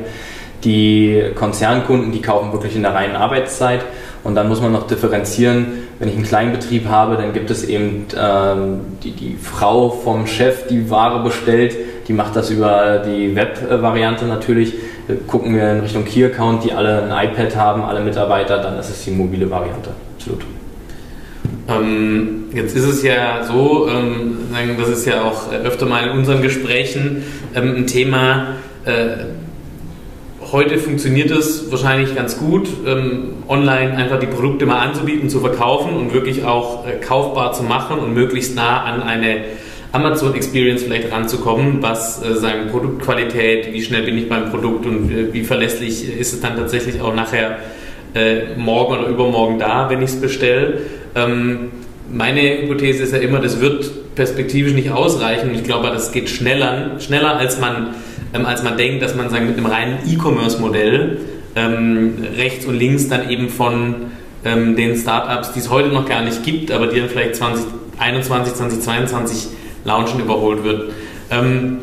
Die Konzernkunden, die kaufen wirklich in der reinen Arbeitszeit. Und dann muss man noch differenzieren, wenn ich einen Kleinbetrieb habe, dann gibt es eben ähm, die, die Frau vom Chef, die Ware bestellt, die macht das über die Web-Variante natürlich. Gucken wir in Richtung Key-Account, die alle ein iPad haben, alle Mitarbeiter, dann ist es die mobile Variante. Absolut. Ähm, jetzt ist es ja so, ähm, das ist ja auch öfter mal in unseren Gesprächen ähm, ein Thema, äh, heute funktioniert es wahrscheinlich ganz gut, ähm, online einfach die Produkte mal anzubieten, zu verkaufen und wirklich auch äh, kaufbar zu machen und möglichst nah an eine Amazon Experience vielleicht ranzukommen, was äh, sagen Produktqualität, wie schnell bin ich beim Produkt und äh, wie verlässlich ist es dann tatsächlich auch nachher äh, morgen oder übermorgen da, wenn ich es bestelle. Ähm, meine Hypothese ist ja immer, das wird perspektivisch nicht ausreichen. Ich glaube, das geht schneller, schneller als man ähm, als man denkt, dass man sagen, mit einem reinen E-Commerce-Modell ähm, rechts und links dann eben von ähm, den Startups, die es heute noch gar nicht gibt, aber die dann vielleicht 2021, 2022 launchen, überholt wird. Ähm,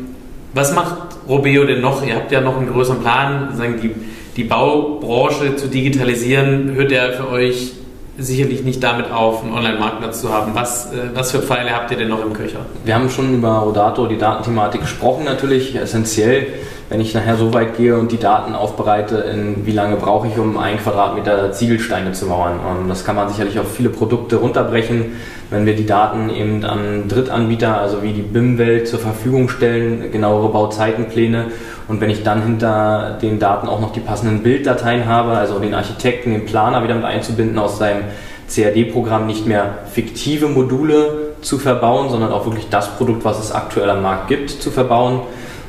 was macht Robeo denn noch? Ihr habt ja noch einen größeren Plan, sagen die, die Baubranche zu digitalisieren. Hört der für euch sicherlich nicht damit auf, einen Online-Marktplatz zu haben. Was, äh, was für Pfeile habt ihr denn noch im Köcher? Wir haben schon über Rodato, die Datenthematik gesprochen, natürlich essentiell. Wenn ich nachher so weit gehe und die Daten aufbereite, in wie lange brauche ich, um einen Quadratmeter Ziegelsteine zu mauern. Und das kann man sicherlich auf viele Produkte runterbrechen. Wenn wir die Daten eben an Drittanbieter, also wie die BIM-Welt zur Verfügung stellen, genauere Bauzeitenpläne und wenn ich dann hinter den Daten auch noch die passenden Bilddateien habe, also den Architekten, den Planer wieder mit einzubinden, aus seinem CAD-Programm nicht mehr fiktive Module zu verbauen, sondern auch wirklich das Produkt, was es aktuell am Markt gibt, zu verbauen.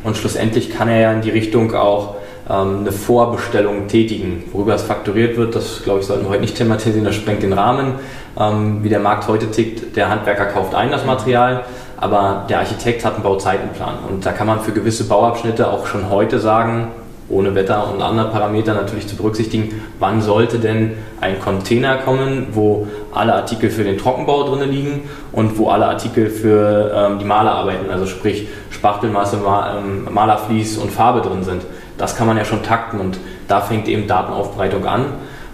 Und schlussendlich kann er ja in die Richtung auch ähm, eine Vorbestellung tätigen. Worüber es fakturiert wird, das glaube ich, sollten wir heute nicht thematisieren, das sprengt den Rahmen. Ähm, wie der Markt heute tickt, der Handwerker kauft ein das Material aber der Architekt hat einen Bauzeitenplan und da kann man für gewisse Bauabschnitte auch schon heute sagen, ohne Wetter und andere Parameter natürlich zu berücksichtigen, wann sollte denn ein Container kommen, wo alle Artikel für den Trockenbau drin liegen und wo alle Artikel für ähm, die Malerarbeiten, also sprich Spachtelmasse, ähm, Malerflies und Farbe drin sind. Das kann man ja schon takten und da fängt eben Datenaufbereitung an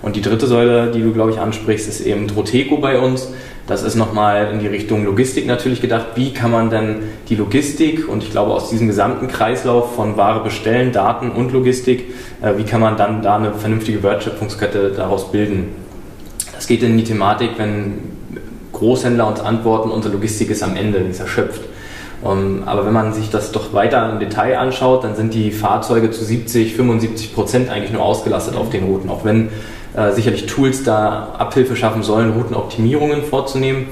Und die dritte Säule, die du, glaube ich, ansprichst, ist eben Roteco bei uns. Das ist nochmal in die Richtung Logistik natürlich gedacht. Wie kann man denn die Logistik und ich glaube aus diesem gesamten Kreislauf von Ware bestellen, Daten und Logistik, äh, wie kann man dann da eine vernünftige Wertschöpfungskette daraus bilden? Das geht in die Thematik, wenn Großhändler uns antworten, unsere Logistik ist am Ende, die ist erschöpft. Um, aber wenn man sich das doch weiter im Detail anschaut, dann sind die Fahrzeuge zu 70, 75 Prozent eigentlich nur ausgelastet auf den Routen, auch wenn äh, sicherlich Tools da Abhilfe schaffen sollen, Routenoptimierungen vorzunehmen.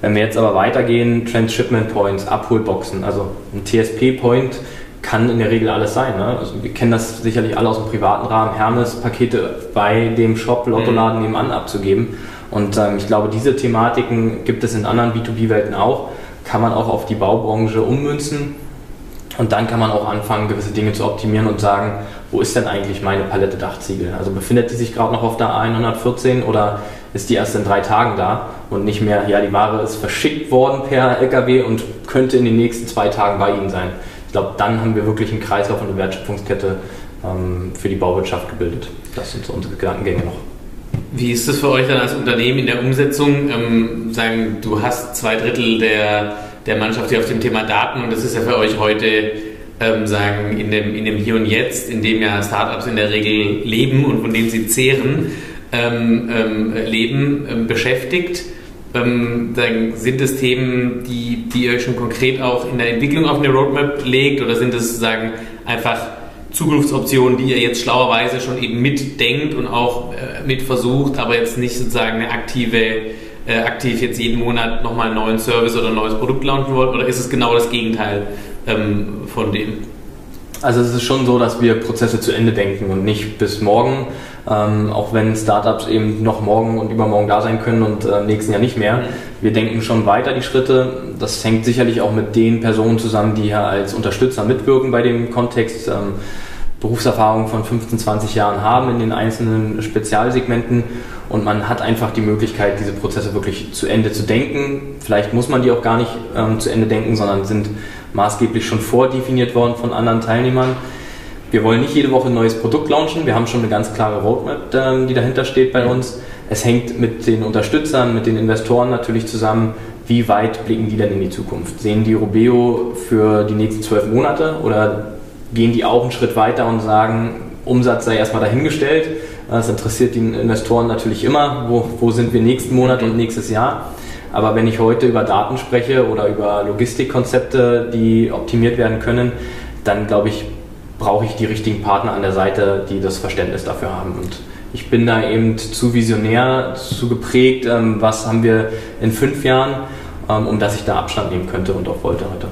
Wenn wir jetzt aber weitergehen, Transshipment Points, Abholboxen, also ein TSP-Point kann in der Regel alles sein. Ne? Also wir kennen das sicherlich alle aus dem privaten Rahmen, Hermes-Pakete bei dem Shop Lottoladen mhm. nebenan abzugeben. Und ähm, ich glaube, diese Thematiken gibt es in anderen B2B-Welten auch kann man auch auf die Baubranche ummünzen. Und dann kann man auch anfangen, gewisse Dinge zu optimieren und sagen, wo ist denn eigentlich meine Palette Dachziegel? Also befindet die sich gerade noch auf der A114 oder ist die erst in drei Tagen da und nicht mehr, ja, die Ware ist verschickt worden per LKW und könnte in den nächsten zwei Tagen bei Ihnen sein. Ich glaube, dann haben wir wirklich einen Kreislauf und eine Wertschöpfungskette ähm, für die Bauwirtschaft gebildet. Das sind so unsere Gedankengänge noch. Wie ist das für euch dann als Unternehmen in der Umsetzung? Ähm, sagen, du hast zwei Drittel der, der Mannschaft hier auf dem Thema Daten und das ist ja für euch heute ähm, sagen, in dem, in dem Hier und Jetzt, in dem ja Startups in der Regel leben und von dem sie zehren, ähm, ähm, leben, ähm, beschäftigt. Ähm, dann sind es Themen, die, die ihr euch schon konkret auch in der Entwicklung auf eine Roadmap legt oder sind es sozusagen einfach Zukunftsoptionen, die ihr jetzt schlauerweise schon eben mitdenkt und auch äh, mit versucht, aber jetzt nicht sozusagen eine aktive, äh, aktiv jetzt jeden Monat nochmal einen neuen Service oder ein neues Produkt launchen wollt? Oder ist es genau das Gegenteil ähm, von dem? Also es ist schon so, dass wir Prozesse zu Ende denken und nicht bis morgen, ähm, auch wenn Startups eben noch morgen und übermorgen da sein können und äh, nächsten Jahr nicht mehr. Mhm. Wir denken schon weiter die Schritte. Das hängt sicherlich auch mit den Personen zusammen, die hier als Unterstützer mitwirken bei dem Kontext. Ähm, Berufserfahrung von 15, 20 Jahren haben in den einzelnen Spezialsegmenten und man hat einfach die Möglichkeit, diese Prozesse wirklich zu Ende zu denken. Vielleicht muss man die auch gar nicht ähm, zu Ende denken, sondern sind maßgeblich schon vordefiniert worden von anderen Teilnehmern. Wir wollen nicht jede Woche ein neues Produkt launchen. Wir haben schon eine ganz klare Roadmap, ähm, die dahinter steht bei uns. Es hängt mit den Unterstützern, mit den Investoren natürlich zusammen. Wie weit blicken die denn in die Zukunft? Sehen die Robeo für die nächsten zwölf Monate oder gehen die auch einen Schritt weiter und sagen, Umsatz sei erstmal dahingestellt? Das interessiert die Investoren natürlich immer. Wo, wo sind wir nächsten Monat und nächstes Jahr? Aber wenn ich heute über Daten spreche oder über Logistikkonzepte, die optimiert werden können, dann glaube ich, brauche ich die richtigen Partner an der Seite, die das Verständnis dafür haben. Und ich bin da eben zu visionär, zu geprägt, ähm, was haben wir in fünf Jahren, ähm, um dass ich da Abstand nehmen könnte und auch wollte heute.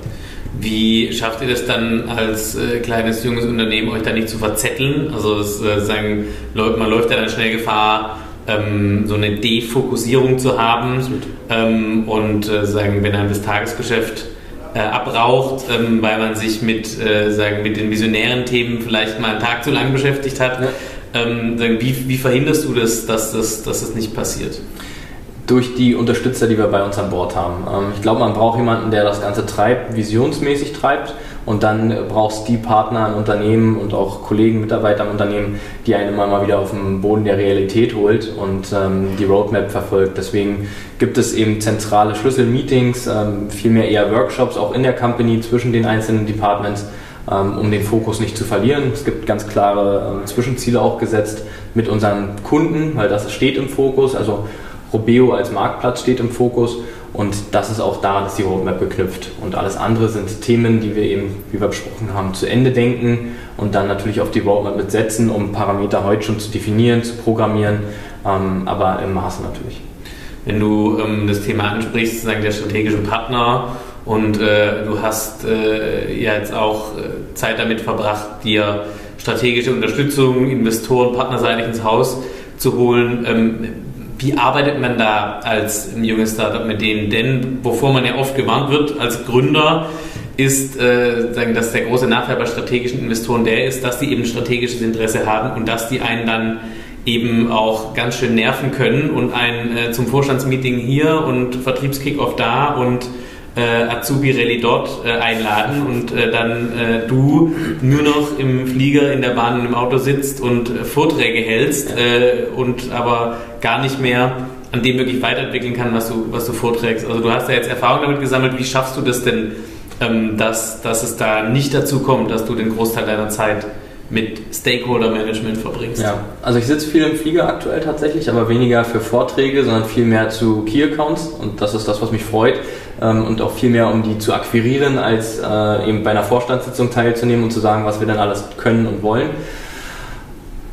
Wie schafft ihr das dann als äh, kleines, junges Unternehmen, euch da nicht zu verzetteln? Also es, äh, sagen, man läuft ja dann schnell Gefahr, ähm, so eine Defokussierung zu haben ähm, und äh, sagen, wenn dann das Tagesgeschäft äh, abraucht, ähm, weil man sich mit, äh, sagen, mit den visionären Themen vielleicht mal einen Tag zu lang beschäftigt hat. Ja. Ähm, wie, wie verhinderst du das, dass das, dass das nicht passiert? durch die Unterstützer, die wir bei uns an Bord haben. Ähm, ich glaube, man braucht jemanden, der das Ganze treibt, visionsmäßig treibt und dann brauchst du die Partner im Unternehmen und auch Kollegen, Mitarbeiter im Unternehmen, die einen immer mal wieder auf den Boden der Realität holt und ähm, die Roadmap verfolgt. Deswegen gibt es eben zentrale Schlüsselmeetings, ähm, vielmehr eher Workshops auch in der Company zwischen den einzelnen Departments, ähm, um den Fokus nicht zu verlieren. Es gibt ganz klare ähm, Zwischenziele auch gesetzt mit unseren Kunden, weil das steht im Fokus. Also Robeo als Marktplatz steht im Fokus und das ist auch daran, ist die Roadmap geknüpft. Und alles andere sind Themen, die wir eben, wie wir besprochen haben, zu Ende denken und dann natürlich auf die Roadmap mitsetzen, um Parameter heute schon zu definieren, zu programmieren, ähm, aber im Maße natürlich. Wenn du ähm, das Thema ansprichst, sozusagen der strategische Partner und äh, du hast äh, ja jetzt auch äh, Zeit damit verbracht, dir strategische Unterstützung, Investoren partnerseitig ins Haus zu holen. Ähm, wie arbeitet man da als ein junges Startup mit denen? Denn wovor man ja oft gewarnt wird als Gründer, ist, äh, sagen, dass der große Nachteil bei strategischen Investoren der ist, dass die eben strategisches Interesse haben und dass die einen dann eben auch ganz schön nerven können und ein äh, zum Vorstandsmeeting hier und Vertriebskickoff da und äh, Azubi Rallye dort äh, einladen und äh, dann äh, du nur noch im Flieger, in der Bahn im Auto sitzt und äh, Vorträge hältst äh, und aber gar nicht mehr an dem wirklich weiterentwickeln kann, was du, was du vorträgst. Also du hast ja jetzt Erfahrung damit gesammelt. Wie schaffst du das denn, ähm, dass, dass es da nicht dazu kommt, dass du den Großteil deiner Zeit mit Stakeholder-Management verbringst. Ja, also ich sitze viel im Flieger aktuell tatsächlich, aber weniger für Vorträge, sondern viel mehr zu Key-Accounts und das ist das, was mich freut ähm, und auch viel mehr, um die zu akquirieren, als äh, eben bei einer Vorstandssitzung teilzunehmen und zu sagen, was wir dann alles können und wollen.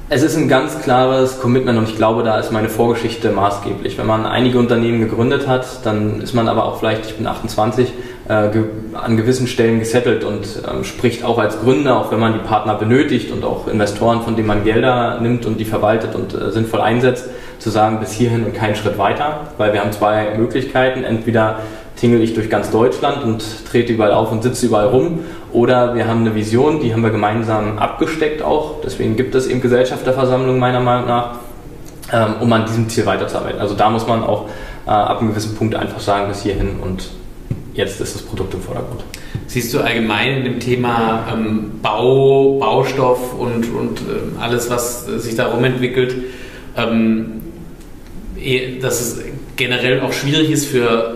Es ist ein ganz klares Commitment und ich glaube, da ist meine Vorgeschichte maßgeblich. Wenn man einige Unternehmen gegründet hat, dann ist man aber auch vielleicht, ich bin 28, äh, ge an gewissen Stellen gesettelt und ähm, spricht auch als Gründer, auch wenn man die Partner benötigt und auch Investoren, von denen man Gelder nimmt und die verwaltet und äh, sinnvoll einsetzt, zu sagen, bis hierhin und keinen Schritt weiter, weil wir haben zwei Möglichkeiten. Entweder tingel ich durch ganz Deutschland und trete überall auf und sitze überall rum. Oder wir haben eine Vision, die haben wir gemeinsam abgesteckt auch. Deswegen gibt es eben Gesellschafterversammlungen meiner Meinung nach, ähm, um an diesem Ziel weiterzuarbeiten. Also da muss man auch äh, ab einem gewissen Punkt einfach sagen, bis hierhin und jetzt ist das Produkt im Vordergrund. Siehst du allgemein in dem Thema ähm, Bau, Baustoff und, und äh, alles, was sich darum entwickelt, ähm, eh, dass es generell auch schwierig ist für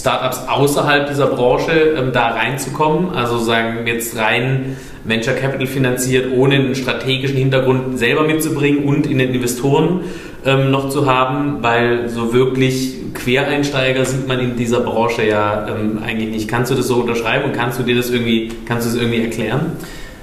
Startups außerhalb dieser Branche ähm, da reinzukommen. Also sagen jetzt rein Venture Capital finanziert, ohne einen strategischen Hintergrund selber mitzubringen und in den Investoren ähm, noch zu haben, weil so wirklich Quereinsteiger sieht man in dieser Branche ja ähm, eigentlich nicht. Kannst du das so unterschreiben und kannst du dir das irgendwie, kannst du das irgendwie erklären?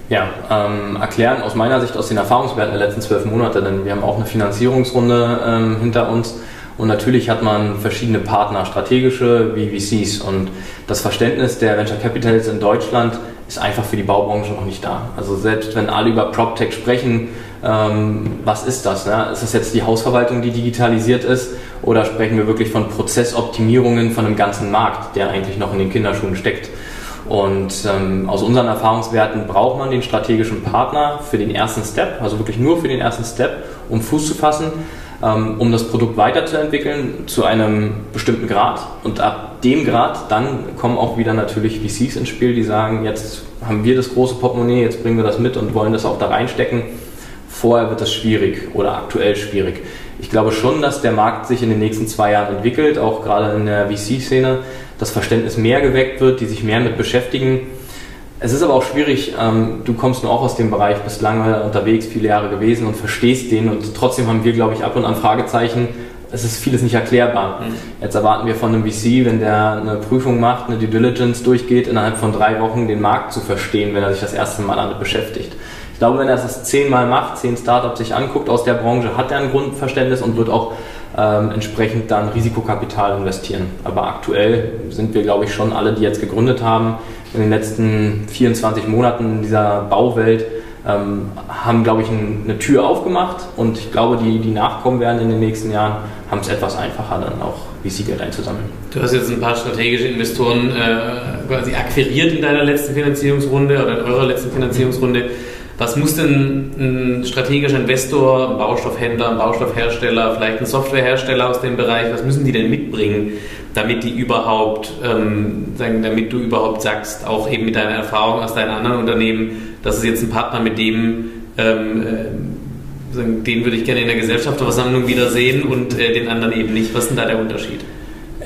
Ja, ähm, erklären aus meiner Sicht aus den Erfahrungswerten der letzten zwölf Monate, denn wir haben auch eine Finanzierungsrunde ähm, hinter uns und natürlich hat man verschiedene Partner, strategische wie VCs. Und das Verständnis der Venture Capitals in Deutschland ist einfach für die Baubranche noch nicht da. Also selbst wenn alle über PropTech sprechen, ähm, was ist das? Ne? Ist das jetzt die Hausverwaltung, die digitalisiert ist? Oder sprechen wir wirklich von Prozessoptimierungen von einem ganzen Markt, der eigentlich noch in den Kinderschuhen steckt? Und ähm, aus unseren Erfahrungswerten braucht man den strategischen Partner für den ersten Step, also wirklich nur für den ersten Step, um Fuß zu fassen. Ähm, um das Produkt weiterzuentwickeln zu einem bestimmten Grad. Und ab dem Grad dann kommen auch wieder natürlich VCs ins Spiel, die sagen, jetzt haben wir das große Portemonnaie, jetzt bringen wir das mit und wollen das auch da reinstecken. Vorher wird das schwierig oder aktuell schwierig. Ich glaube schon, dass der Markt sich in den nächsten zwei Jahren entwickelt, auch gerade in der VC-Szene, das Verständnis mehr geweckt wird, die sich mehr mit beschäftigen es ist aber auch schwierig, ähm, du kommst nur auch aus dem Bereich, bist lange unterwegs, viele Jahre gewesen und verstehst den und trotzdem haben wir, glaube ich, ab und an Fragezeichen. Es ist vieles nicht erklärbar. Mhm. Jetzt erwarten wir von einem VC, wenn der eine Prüfung macht, eine Due Diligence durchgeht, innerhalb von drei Wochen den Markt zu verstehen, wenn er sich das erste Mal damit beschäftigt. Ich glaube, wenn er das zehnmal macht, zehn Startups sich anguckt aus der Branche, hat er ein Grundverständnis und wird auch ähm, entsprechend dann Risikokapital investieren. Aber aktuell sind wir, glaube ich, schon alle, die jetzt gegründet haben, in den letzten 24 Monaten in dieser Bauwelt ähm, haben, glaube ich, ein, eine Tür aufgemacht und ich glaube, die, die nachkommen werden in den nächsten Jahren, haben es etwas einfacher, dann auch VC-Geld einzusammeln. Du hast jetzt ein paar strategische Investoren äh, quasi akquiriert in deiner letzten Finanzierungsrunde oder in eurer letzten Finanzierungsrunde. Was muss denn ein strategischer Investor, ein Baustoffhändler, ein Baustoffhersteller, vielleicht ein Softwarehersteller aus dem Bereich, was müssen die denn mitbringen, damit die überhaupt, ähm, damit du überhaupt sagst, auch eben mit deiner Erfahrung aus deinen anderen Unternehmen, das ist jetzt ein Partner, mit dem ähm, äh, den würde ich gerne in der Gesellschafterversammlung wiedersehen und äh, den anderen eben nicht. Was ist denn da der Unterschied?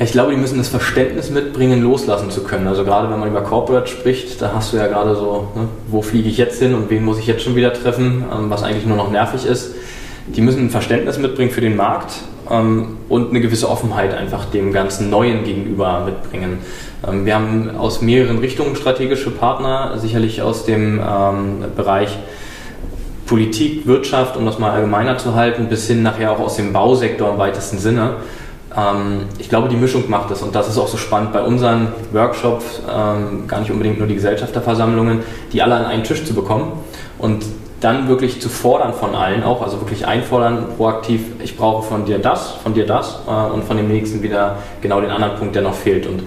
Ich glaube, die müssen das Verständnis mitbringen, loslassen zu können. Also gerade wenn man über Corporate spricht, da hast du ja gerade so, ne, wo fliege ich jetzt hin und wen muss ich jetzt schon wieder treffen, ähm, was eigentlich nur noch nervig ist. Die müssen ein Verständnis mitbringen für den Markt ähm, und eine gewisse Offenheit einfach dem ganzen Neuen gegenüber mitbringen. Ähm, wir haben aus mehreren Richtungen strategische Partner, sicherlich aus dem Bereich Politik, Wirtschaft, um das mal allgemeiner zu halten, bis hin nachher auch aus dem Bausektor im weitesten Sinne. Ähm, ich glaube, die Mischung macht es und das ist auch so spannend bei unseren Workshops, ähm, gar nicht unbedingt nur die Gesellschafterversammlungen, die alle an einen Tisch zu bekommen und dann wirklich zu fordern von allen auch, also wirklich einfordern, proaktiv, ich brauche von dir das, von dir das äh, und von dem nächsten wieder genau den anderen Punkt, der noch fehlt. Und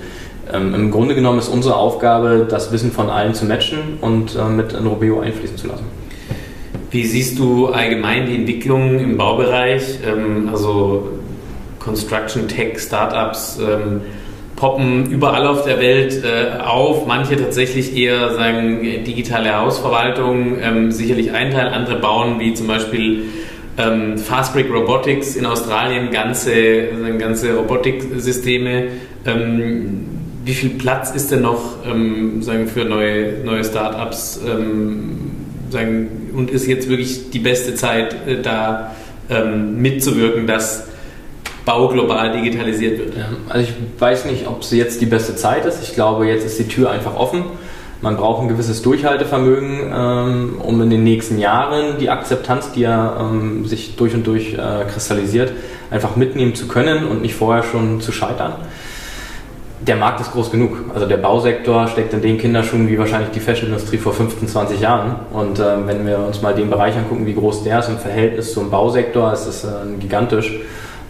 ähm, im Grunde genommen ist unsere Aufgabe, das Wissen von allen zu matchen und äh, mit in Robeo einfließen zu lassen. Wie siehst du allgemein die Entwicklung im Baubereich? Ähm, also Construction Tech Startups ähm, poppen überall auf der Welt äh, auf. Manche tatsächlich eher sagen digitale Hausverwaltung, ähm, sicherlich ein Teil. Andere bauen wie zum Beispiel ähm, Fastbrick Robotics in Australien ganze, also ganze Robotiksysteme. Ähm, wie viel Platz ist denn noch ähm, sagen, für neue, neue Startups? Ähm, sagen, und ist jetzt wirklich die beste Zeit, äh, da ähm, mitzuwirken, dass Bau global digitalisiert wird? Ja, also ich weiß nicht, ob es jetzt die beste Zeit ist. Ich glaube, jetzt ist die Tür einfach offen. Man braucht ein gewisses Durchhaltevermögen, ähm, um in den nächsten Jahren die Akzeptanz, die ja ähm, sich durch und durch äh, kristallisiert, einfach mitnehmen zu können und nicht vorher schon zu scheitern. Der Markt ist groß genug. Also der Bausektor steckt in den Kinderschuhen wie wahrscheinlich die Fashionindustrie vor 15, 20 Jahren. Und wenn wir uns mal den Bereich angucken, wie groß der ist im Verhältnis zum Bausektor, ist das äh, gigantisch.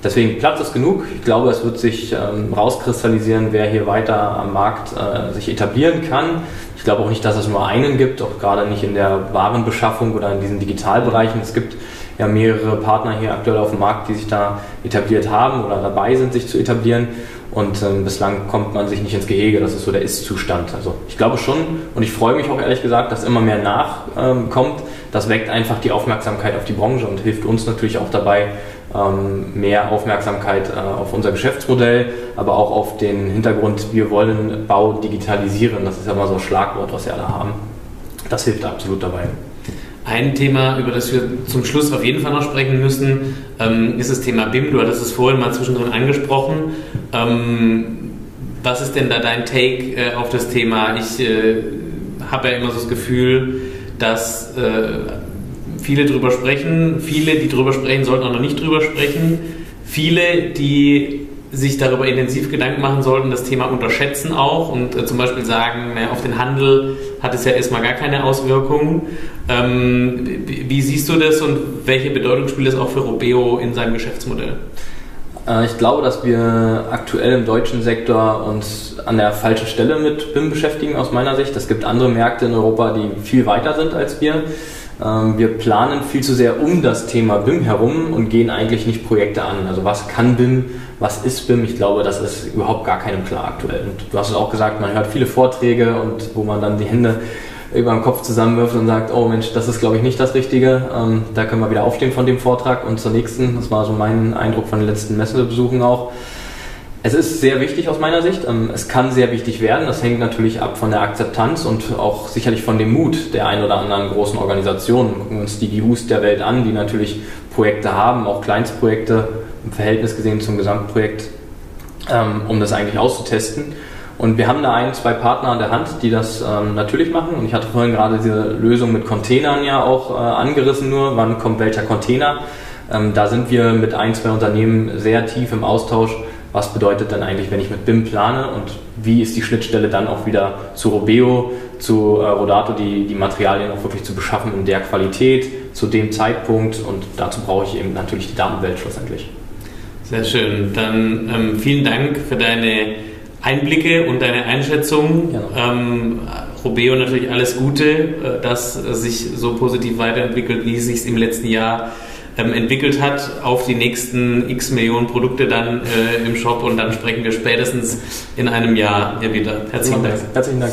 Deswegen Platz ist genug. Ich glaube, es wird sich ähm, rauskristallisieren, wer hier weiter am Markt äh, sich etablieren kann. Ich glaube auch nicht, dass es nur einen gibt, auch gerade nicht in der Warenbeschaffung oder in diesen Digitalbereichen. Es gibt ja mehrere Partner hier aktuell auf dem Markt, die sich da etabliert haben oder dabei sind, sich zu etablieren. Und ähm, bislang kommt man sich nicht ins Gehege, das ist so der Ist-Zustand. Also ich glaube schon und ich freue mich auch ehrlich gesagt, dass immer mehr nachkommt. Ähm, das weckt einfach die Aufmerksamkeit auf die Branche und hilft uns natürlich auch dabei, mehr Aufmerksamkeit äh, auf unser Geschäftsmodell, aber auch auf den Hintergrund, wir wollen Bau digitalisieren. Das ist ja mal so ein Schlagwort, was wir alle haben. Das hilft absolut dabei. Ein Thema, über das wir zum Schluss auf jeden Fall noch sprechen müssen, ähm, ist das Thema BIM. Du hattest es vorhin mal zwischendrin angesprochen. Ähm, was ist denn da dein Take äh, auf das Thema? Ich äh, habe ja immer so das Gefühl, dass viele drüber sprechen, viele, die drüber sprechen, sollten auch noch nicht drüber sprechen, viele, die sich darüber intensiv Gedanken machen sollten, das Thema unterschätzen auch und äh, zum Beispiel sagen, na, auf den Handel hat es ja erstmal gar keine Auswirkungen. Ähm, wie, siehst du das und welche Bedeutung spielt es auch für Robeo in seinem Geschäftsmodell? Äh, ich glaube, dass wir aktuell im deutschen Sektor uns an der falschen Stelle mit BIM beschäftigen, aus meiner Sicht. Es gibt andere Märkte in Europa, die viel weiter sind als wir. Ähm, wir planen viel zu sehr um das Thema BIM herum und gehen eigentlich nicht Projekte an. Also was kann BIM, was ist BIM? Ich glaube, das ist überhaupt gar keinem klar aktuell. Und du hast es auch gesagt, man hört viele Vorträge und wo man dann die Hände über den Kopf zusammenwirft und sagt, oh Mensch, das ist glaube ich nicht das Richtige. Ähm, da können wir wieder aufstehen von dem Vortrag und zur nächsten. Das war so mein Eindruck von den letzten Messebesuchen auch. Es ist sehr wichtig aus meiner Sicht. Ähm, es kann sehr wichtig werden. Das hängt natürlich ab von der Akzeptanz und auch sicherlich von dem Mut der ein oder anderen großen Organisationen. Gucken uns die GUs der Welt an, die natürlich Projekte haben, auch Kleinstprojekte im Verhältnis gesehen zum Gesamtprojekt, ähm, um das eigentlich auszutesten. Und wir haben da ein, zwei Partner an der Hand, die das ähm, natürlich machen. Und ich hatte vorhin gerade diese Lösung mit Containern ja auch äh, angerissen, nur wann kommt welcher Container. da sind wir mit ein, zwei Unternehmen sehr tief im Austausch was bedeutet dann eigentlich, wenn ich mit BIM plane und wie ist die Schnittstelle dann auch wieder zu Robeo, zu äh, Rodato, die, die Materialien auch wirklich zu beschaffen in der Qualität, zu dem Zeitpunkt und dazu brauche ich eben natürlich die Datenwelt schlussendlich. Sehr schön. Dann ähm, vielen Dank für deine Einblicke und deine Einschätzung. Ähm, Robeo natürlich alles Gute, äh, dass sich so positiv weiterentwickelt, wie es sich im letzten Jahr ähm, entwickelt hat, auf die nächsten x Millionen Produkte dann äh, im Shop und dann sprechen wir spätestens in einem Jahr hier wieder. Herzlichen Dank. Herzlichen Dank.